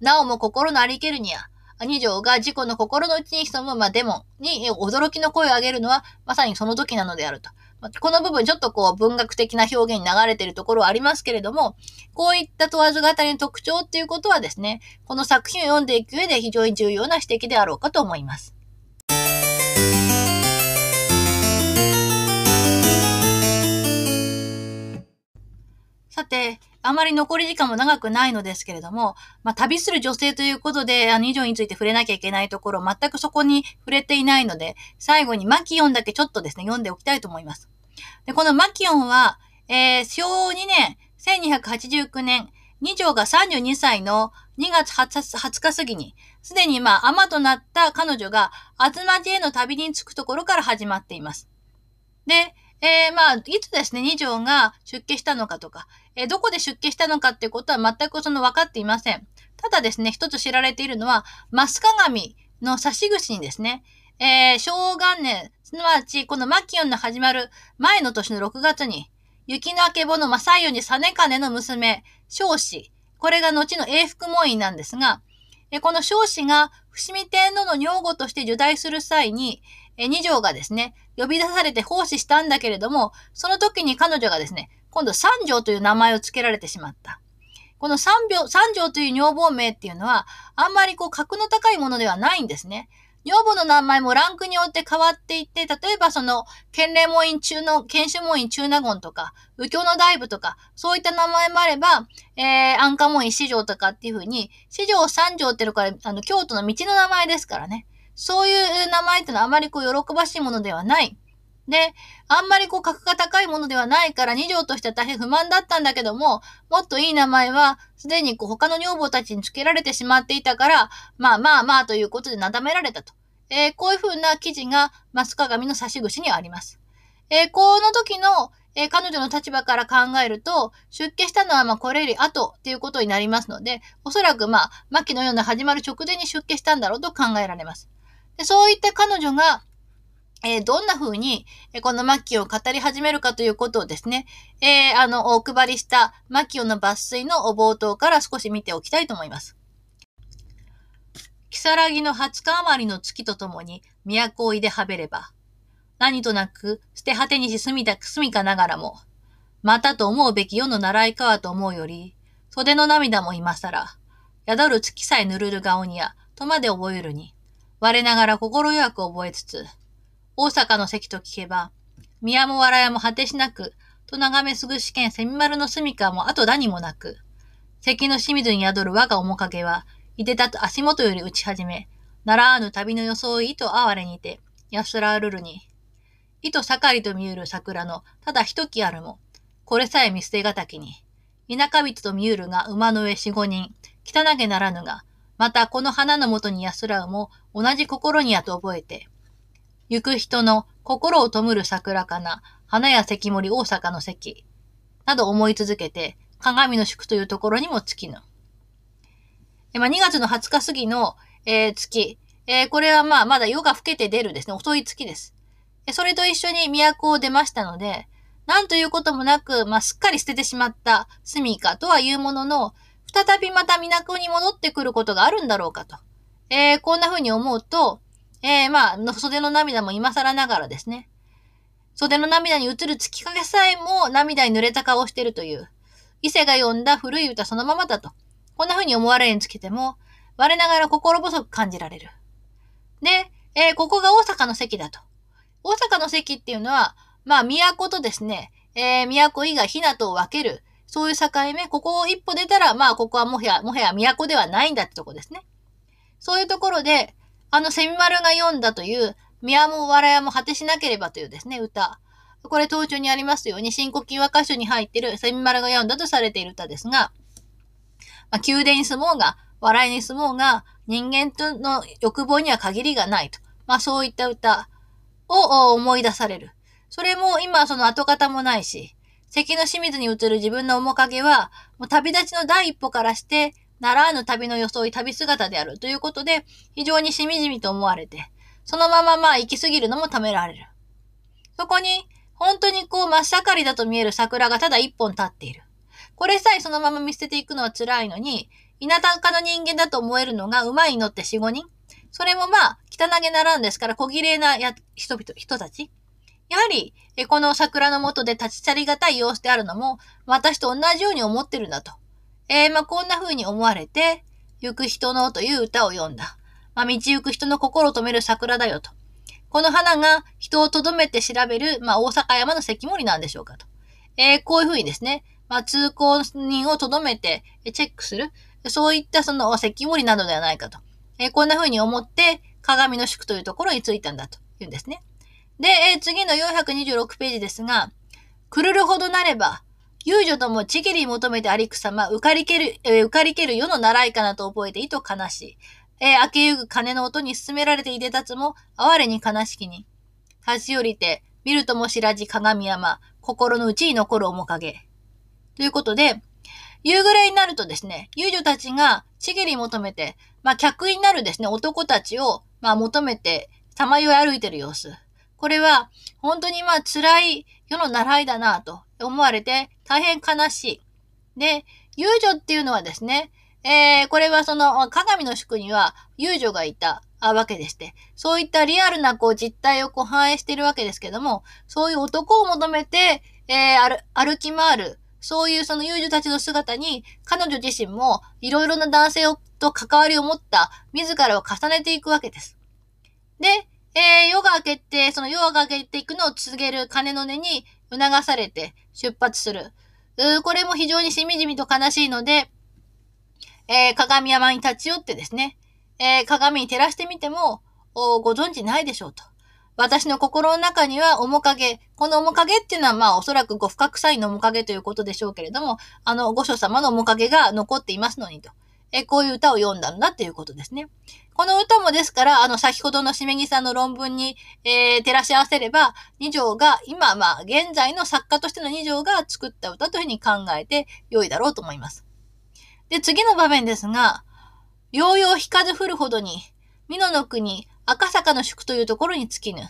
[SPEAKER 1] なおも心のありけるには、二条が自己の心の内に潜む、まあ、デモに驚きの声を上げるのは、まさにその時なのであると。この部分ちょっとこう文学的な表現に流れているところはありますけれども、こういった問わず語りの特徴っていうことはですね、この作品を読んでいく上で非常に重要な指摘であろうかと思います。さて、あまり残り時間も長くないのですけれども、まあ、旅する女性ということで、あの、以上について触れなきゃいけないところ、全くそこに触れていないので、最後にマキオンだけちょっとですね、読んでおきたいと思います。で、このマキオンは、えー、昭和2年、1289年、二条が32歳の2月20日過ぎに、すでにまあ、甘となった彼女が、あずまじへの旅に着くところから始まっています。で、えー、まあ、いつですね、二条が出家したのかとか、え、どこで出家したのかっていうことは全くその分かっていません。ただですね、一つ知られているのは、マス鏡の差し口にですね、えー、昭和元年、すなわちこのマキオンの始まる前の年の6月に、雪の明けぼの正代に実金の娘、少子、これが後の永福門院なんですが、えこの少子が伏見天皇の女房として受代する際に、え二条がですね、呼び出されて奉仕したんだけれども、その時に彼女がですね、今度三条という名前を付けられてしまった。この三条、三条という女房名っていうのは、あんまりこう格の高いものではないんですね。女房の名前もランクによって変わっていって、例えばその、県霊門院中の、県主門院中納言とか、右京の大部とか、そういった名前もあれば、えー、安価門院四条とかっていう風に、四条三条っていうのから、あの、京都の道の名前ですからね。そういう名前っていうのはあまりこう喜ばしいものではない。で、あんまりこう格が高いものではないから二条としては大変不満だったんだけども、もっといい名前はすでにこう他の女房たちに付けられてしまっていたから、まあまあまあということでなだめられたと。えー、こういうふうな記事がマス鏡の差し口にはあります。えー、この時の、えー、彼女の立場から考えると、出家したのはまあこれより後っていうことになりますので、おそらくまあ、末期のような始まる直前に出家したんだろうと考えられます。でそういった彼女が、えー、どんな風に、え、このマキオを語り始めるかということをですね、えー、あの、お配りしたマキオの抜粋のお冒頭から少し見ておきたいと思います。如月の20日余りの月とともに都をいではべれば、何となく捨て果てにし住みたく、住みかながらも、またと思うべき世の習いかはと思うより、袖の涙も今更、宿る月さえぬるる顔には、とまで覚えるに、我ながら心弱く覚えつつ、大阪の関と聞けば、宮も笑いも果てしなく、と眺めすぐし県蝉丸の住処も後だにもなく、関の清水に宿る我が面影は、いでたと足元より打ち始め、ならぬ旅の装いと哀れにて、安らるるに、いと盛りと見える桜のただ一木あるも、これさえ見捨てがたきに、田舎人と見ゆるが馬の上四五人、汚げならぬが、またこの花のもとに安らうも同じ心にやと覚えて、行く人の心を弔る桜かな、花や関森大阪の関、など思い続けて、鏡の宿というところにも尽きぬ。まあ、2月の20日過ぎの、えー、月、えー、これはまあ、まだ夜が更けて出るですね、遅い月です。それと一緒に都を出ましたので、なんということもなく、まあ、すっかり捨ててしまった住処とはいうものの、再びまた都に戻ってくることがあるんだろうかと。えー、こんな風に思うと、えー、まあ、袖の涙も今更ながらですね。袖の涙に映る月影さえも涙に濡れた顔をしているという、伊勢が読んだ古い歌そのままだと。こんな風に思われにつけても、我ながら心細く感じられる。で、えー、ここが大阪の席だと。大阪の席っていうのは、まあ、都とですね、えー、都以外、ひなとを分ける、そういう境目、ここを一歩出たら、まあ、ここはもはや、もはや都ではないんだってとこですね。そういうところで、あの、セミマルが読んだという、宮も笑やも果てしなければというですね、歌。これ、当中にありますように、新古今和歌集に入っているセミマルが読んだとされている歌ですが、まあ、宮殿に住もうが、笑いに住もうが、人間との欲望には限りがないと。まあ、そういった歌。を思い出される。それも今その跡形もないし、関の清水に映る自分の面影は、もう旅立ちの第一歩からして、ならぬ旅の装い旅姿であるということで、非常にしみじみと思われて、そのまままあ行き過ぎるのもためられる。そこに、本当にこう真っ盛りだと見える桜がただ一本立っている。これさえそのまま見捨てていくのは辛いのに、田舎の人間だと思えるのが馬に乗って四五人それもまあ、汚げならんですから、小綺麗なや人々、人たち。やはり、この桜の下で立ち去りがたい様子であるのも、私と同じように思ってるんだと。えー、まあ、こんな風に思われて、行く人のという歌を読んだ。まあ、道行く人の心を止める桜だよと。この花が人を留めて調べる、まあ、大阪山の関森なんでしょうかと。えー、こういう風にですね、まあ、通行人を留めてチェックする。そういったその関森などではないかと。えー、こんな風に思って、鏡の宿というところに着いたんだと言うんですね。で、えー、次の426ページですが、くるるほどなれば、遊女ともちぎり求めてありくさま、浮かりける、えー、浮かりける世の習いかなと覚えていと悲しい。えー、明けゆぐ鐘の音に進められていでたつも、哀れに悲しきに。立ち寄りて、見るとも知らじ鏡山、心の内に残る面影。ということで、夕暮れになるとですね、遊女たちがちぎり求めて、まあ、客になるですね、男たちを、まあ、求めて、さまよい歩いてる様子。これは、本当にまあ、辛い世の習いだなと思われて、大変悲しい。で、遊女っていうのはですね、えー、これはその、鏡の宿には遊女がいたわけでして、そういったリアルなこう実態をこう反映しているわけですけども、そういう男を求めて、えー、歩き回る、そういうその遊女たちの姿に、彼女自身もいろいろな男性と関わりを持った自らを重ねていくわけです。で、えー、夜が明けて、その夜が明けていくのを告げる鐘の音に促されて出発する。これも非常にしみじみと悲しいので、えー、鏡山に立ち寄ってですね、えー、鏡に照らしてみても、ご存知ないでしょうと。私の心の中には面影、この面影っていうのはまあおそらくご深臭いの面影ということでしょうけれども、あの、御所様の面影が残っていますのにと。えこういう歌を読んだんだっていうことですね。この歌もですから、あの、先ほどのしめぎさんの論文に、えー、照らし合わせれば、二条が、今、まあ、現在の作家としての二条が作った歌というふうに考えて良いだろうと思います。で、次の場面ですが、ようよう引かず降るほどに、美濃の国、赤坂の宿というところに尽きぬ。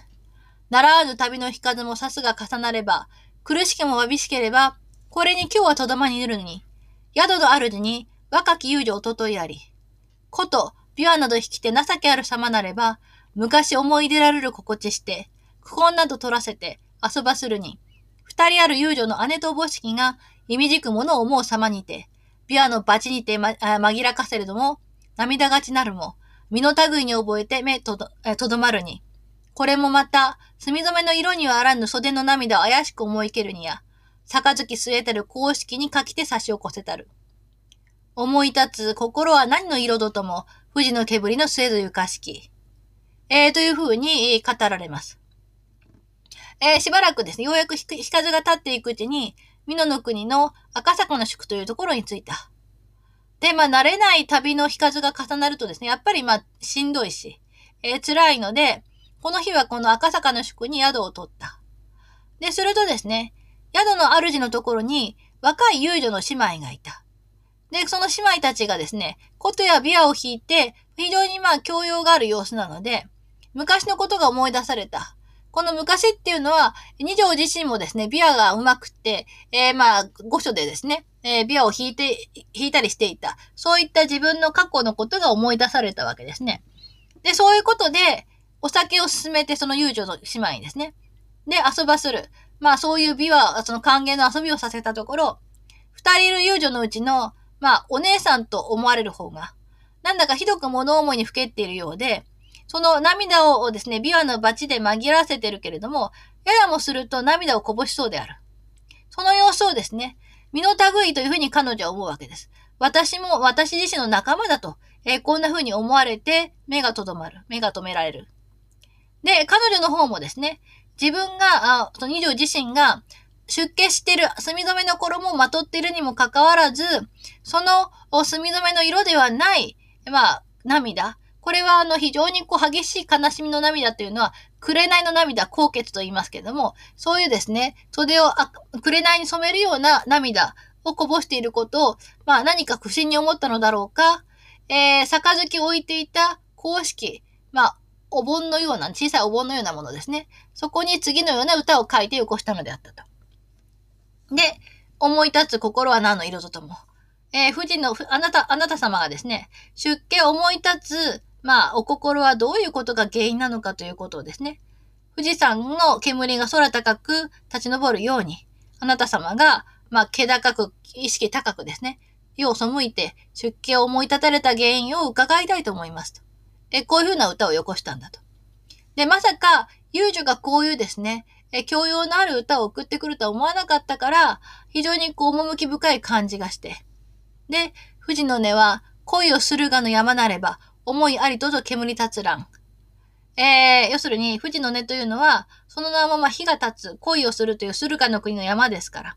[SPEAKER 1] 習わぬ旅の引かずもさすが重なれば、苦しけもわびしければ、これに今日はとどまにいるのに、宿の主に若き遊女おとといあり、こと、琵琶など引きて情けある様なれば、昔思い出られる心地して、苦恨など取らせて遊ばするに、二人ある遊女の姉とおぼしきが、意味じくものを思う様にて、琵琶の罰にて、ま、紛らかせれども、涙がちなるも、身の類に覚えて目とど、とどまるに。これもまた、墨染めの色にはあらぬ袖の涙を怪しく思いけるにや、杯据えてる公式に書きて差し起こせたる。思い立つ心は何の色ととも、富士の煙の末ずゆかしき。えー、というふうに語られます。えー、しばらくですね、ようやく日風が立っていくうちに、美濃の国の赤坂の宿というところに着いた。で、まあ、慣れない旅の日数が重なるとですね、やっぱりまあ、しんどいし、えー、辛いので、この日はこの赤坂の宿に宿を取った。で、するとですね、宿の主のところに若い遊女の姉妹がいた。で、その姉妹たちがですね、琴やビアを弾いて、非常にまあ教養がある様子なので、昔のことが思い出された。この昔っていうのは、二条自身もですね、ビアが上手くて、えー、まあ、御所でですね、えー、ビアを弾いて、弾いたりしていた。そういった自分の過去のことが思い出されたわけですね。で、そういうことで、お酒を勧めて、その遊女の姉妹にですね。で、遊ばする。まあ、そういう美は、その歓迎の遊びをさせたところ、二人いる遊女のうちの、まあ、お姉さんと思われる方が、なんだかひどく物思いにふけっているようで、その涙をですね、琵琶のバチで紛らわせてるけれども、ややもすると涙をこぼしそうである。その様子をですね、身の類というふうに彼女は思うわけです。私も私自身の仲間だと、えー、こんな風に思われて目がとどまる。目が止められる。で、彼女の方もですね、自分が、あその二条自身が出家してる墨染めの衣をまとっているにもかかわらず、その墨染めの色ではない、まあ、涙。これはあの非常にこう激しい悲しみの涙というのは、紅の涙、高血と言いますけども、そういうですね、袖を紅に染めるような涙をこぼしていることを、まあ何か不審に思ったのだろうか、えー、杯を置いていた公式、まあ、お盆のような、小さいお盆のようなものですね。そこに次のような歌を書いてよこしたのであったと。で、思い立つ心は何の色ととも。えー、富士の、あなた、あなた様がですね、出家思い立つ、まあ、お心はどういうことが原因なのかということをですね、富士山の煙が空高く立ち上るように、あなた様が、まあ、気高く、意識高くですね、世を背いて出家を思い立たれた原因を伺いたいと思いますと。え、こういうふうな歌をよこしたんだと。で、まさか、遊女がこういうですね、え、教養のある歌を送ってくるとは思わなかったから、非常にこう、趣深い感じがして。で、富士の根は、恋をするがの山なれば、思いありとと煙立つらん。えー、要するに、富士の根というのは、そのまま火が立つ、恋をするという駿河の国の山ですから、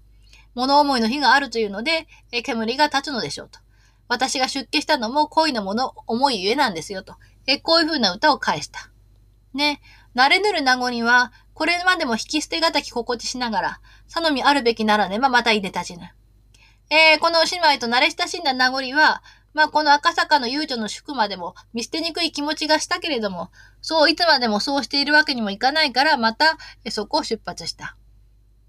[SPEAKER 1] 物思いの火があるというので、え煙が立つのでしょうと。私が出家したのも恋のもの、思いゆえなんですよと。えこういう風な歌を返した。ね。慣れぬる名残には、これまでも引き捨てがたき心地しながら、さのみあるべきならねばまたいでたちぬ。えー、この姉妹と慣れ親しんだ名残は、まあ、この赤坂の遊女の宿までも見捨てにくい気持ちがしたけれども、そういつまでもそうしているわけにもいかないから、また、そこを出発した。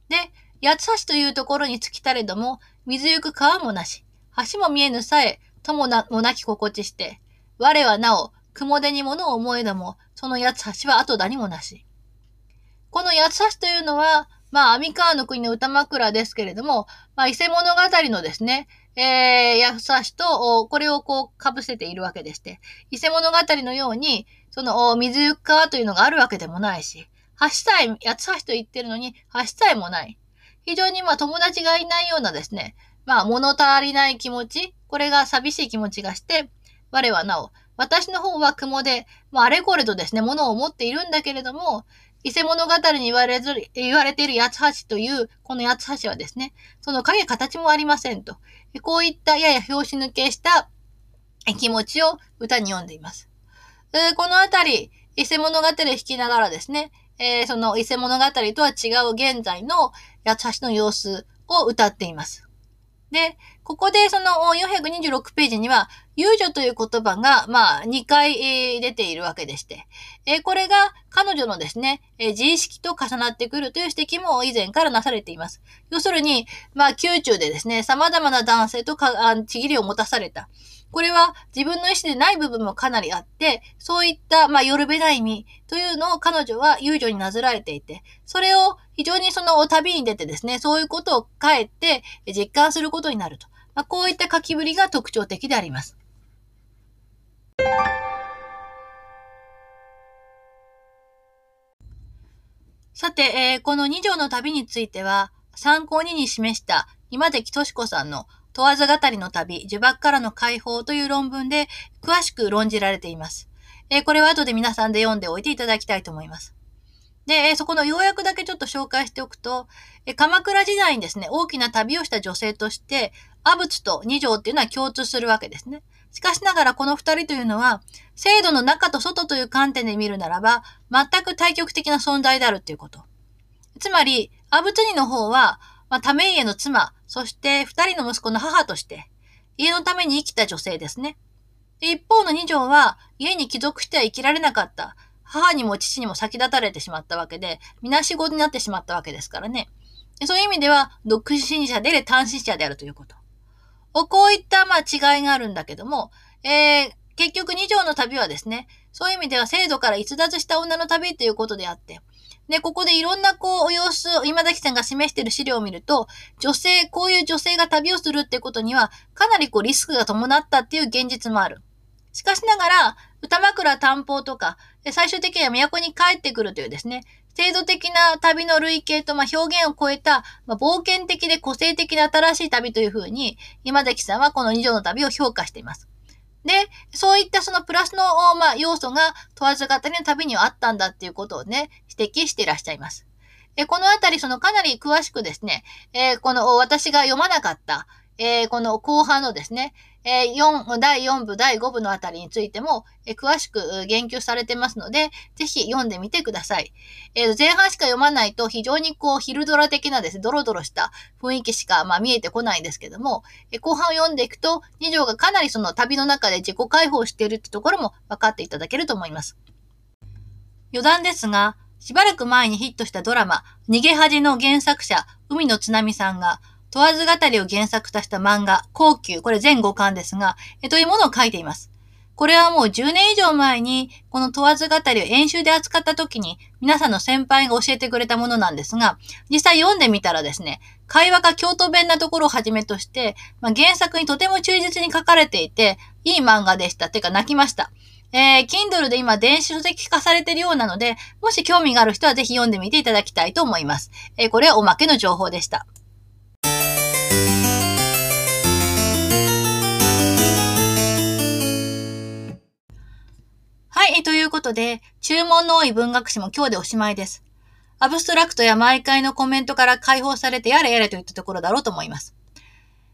[SPEAKER 1] で、八橋というところに着きたれども、水ゆく川もなし、橋も見えぬさえ、ともなもなき心地して、我はなお、雲手に物を思えども、その八橋は後だにもなし。この八つ橋というのは、まあ、三河の国の歌枕ですけれども、まあ、伊勢物語のですね、えー、八つ橋と、これをこう、被せているわけでして、伊勢物語のように、その、水ゆく川というのがあるわけでもないし、橋さえ、八つ橋と言ってるのに、橋さえもない。非常にまあ友達がいないようなですね、まあ物足りない気持ち、これが寂しい気持ちがして、我はなお、私の方は雲で、まあ、あれこれとですね、ものを持っているんだけれども、伊勢物語に言われず、言われている八橋という、この八橋はですね、その影形もありませんと。こういったやや拍子抜けした気持ちを歌に読んでいます。このあたり、伊勢物語を弾きながらですね、えー、その伊勢物語とは違う現在の八橋の様子を歌っています。で、ここでその426ページには、遊女という言葉が、まあ、2回、出ているわけでして、これが彼女のですね、自意識と重なってくるという指摘も以前からなされています。要するに、まあ、宮中でですね、様々な男性とか、ちぎりを持たされた。これは自分の意思でない部分もかなりあって、そういった、まあ、よるべない意味というのを彼女は遊女になずられていて、それを非常にその旅に出てですね、そういうことを帰って実感することになると。まあ、こういった書きぶりが特徴的であります。さて、えー、この二条の旅については、参考にに示した今関敏子さんの問わず語りの旅、呪縛からの解放という論文で詳しく論じられています。えー、これは後で皆さんで読んでおいていただきたいと思います。でえ、そこの要約だけちょっと紹介しておくと、え鎌倉時代にですね、大きな旅をした女性として、阿仏と二条っていうのは共通するわけですね。しかしながらこの二人というのは、制度の中と外という観点で見るならば、全く対極的な存在であるということ。つまり、阿仏二の方は、まあ、ため家の妻、そして二人の息子の母として、家のために生きた女性ですね。一方の二条は、家に帰属しては生きられなかった。母にも父にも先立たれてしまったわけで、みなしごになってしまったわけですからね。そういう意味では、独身者で単身者であるということ。こういったまあ違いがあるんだけども、えー、結局二条の旅はですね、そういう意味では制度から逸脱した女の旅ということであって、で、ここでいろんなこう、様子を今崎さんが示している資料を見ると、女性、こういう女性が旅をするってことには、かなりこうリスクが伴ったっていう現実もある。しかしながら、歌枕担保とか、最終的には都に帰ってくるというですね、制度的な旅の類型と、まあ、表現を超えた、まあ、冒険的で個性的な新しい旅というふうに、今崎さんはこの二条の旅を評価しています。で、そういったそのプラスの、まあ、要素が問わず語りの旅にはあったんだっていうことをね、指摘していらっしゃいます。えこのあたり、そのかなり詳しくですね、えー、この私が読まなかった、えー、この後半のですね、えー、4、第4部、第5部のあたりについても、えー、詳しく言及されてますので、ぜひ読んでみてください。えー、前半しか読まないと非常にこう、昼ドラ的なですね、ドロドロした雰囲気しか、まあ、見えてこないんですけども、え後半を読んでいくと、二条がかなりその旅の中で自己解放しているってところも分かっていただけると思います。余談ですが、しばらく前にヒットしたドラマ、逃げ恥の原作者、海野津波さんが、問わず語りを原作とした漫画、高級、これ全5巻です。が、えというものを書いています。これはもう10年以上前に、この問わず語りを演習で扱った時に、皆さんの先輩が教えてくれたものなんです。が、実際読んでみたらです。ね、会話が京都弁なところをはじめとして、まあ、原作にとても忠実に書かれていて、いい漫画でした。てか泣きました。えー、Kindle で今電子書籍化されてるようなので、もし興味がある人はぜひ読んでみていただきたいと思います。えー、これはおまけの情報でした。はい、ということで、注文の多い文学史も今日でおしまいです。アブストラクトや毎回のコメントから解放されてやれやれといったところだろうと思います。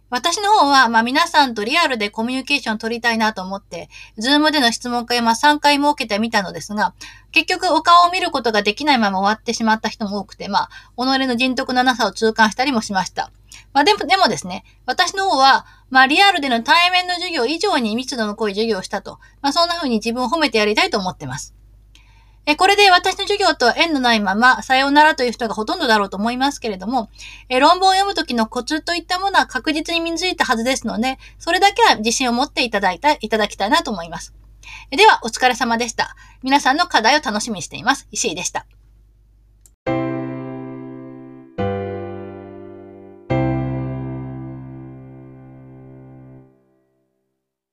[SPEAKER 1] 私の方は、まあ皆さんとリアルでコミュニケーションを取りたいなと思って、 Zoom での質問会ま3回設けてみたのですが、結局お顔を見ることができないまま終わってしまった人も多くて、まあ、己の人徳のなさを痛感したりもしました。まあでも、でもですね、私の方は、まあリアルでの対面の授業以上に密度の濃い授業をしたと、まあそんな風に自分を褒めてやりたいと思ってます。えこれで私の授業と縁のないまま、さようならという人がほとんどだろうと思いますけれども、え論文を読むときのコツといったものは確実に身についたはずですので、それだけは自信を持っていただいた、いただきたいなと思います。では、お疲れ様でした。皆さんの課題を楽しみにしています。石井でした。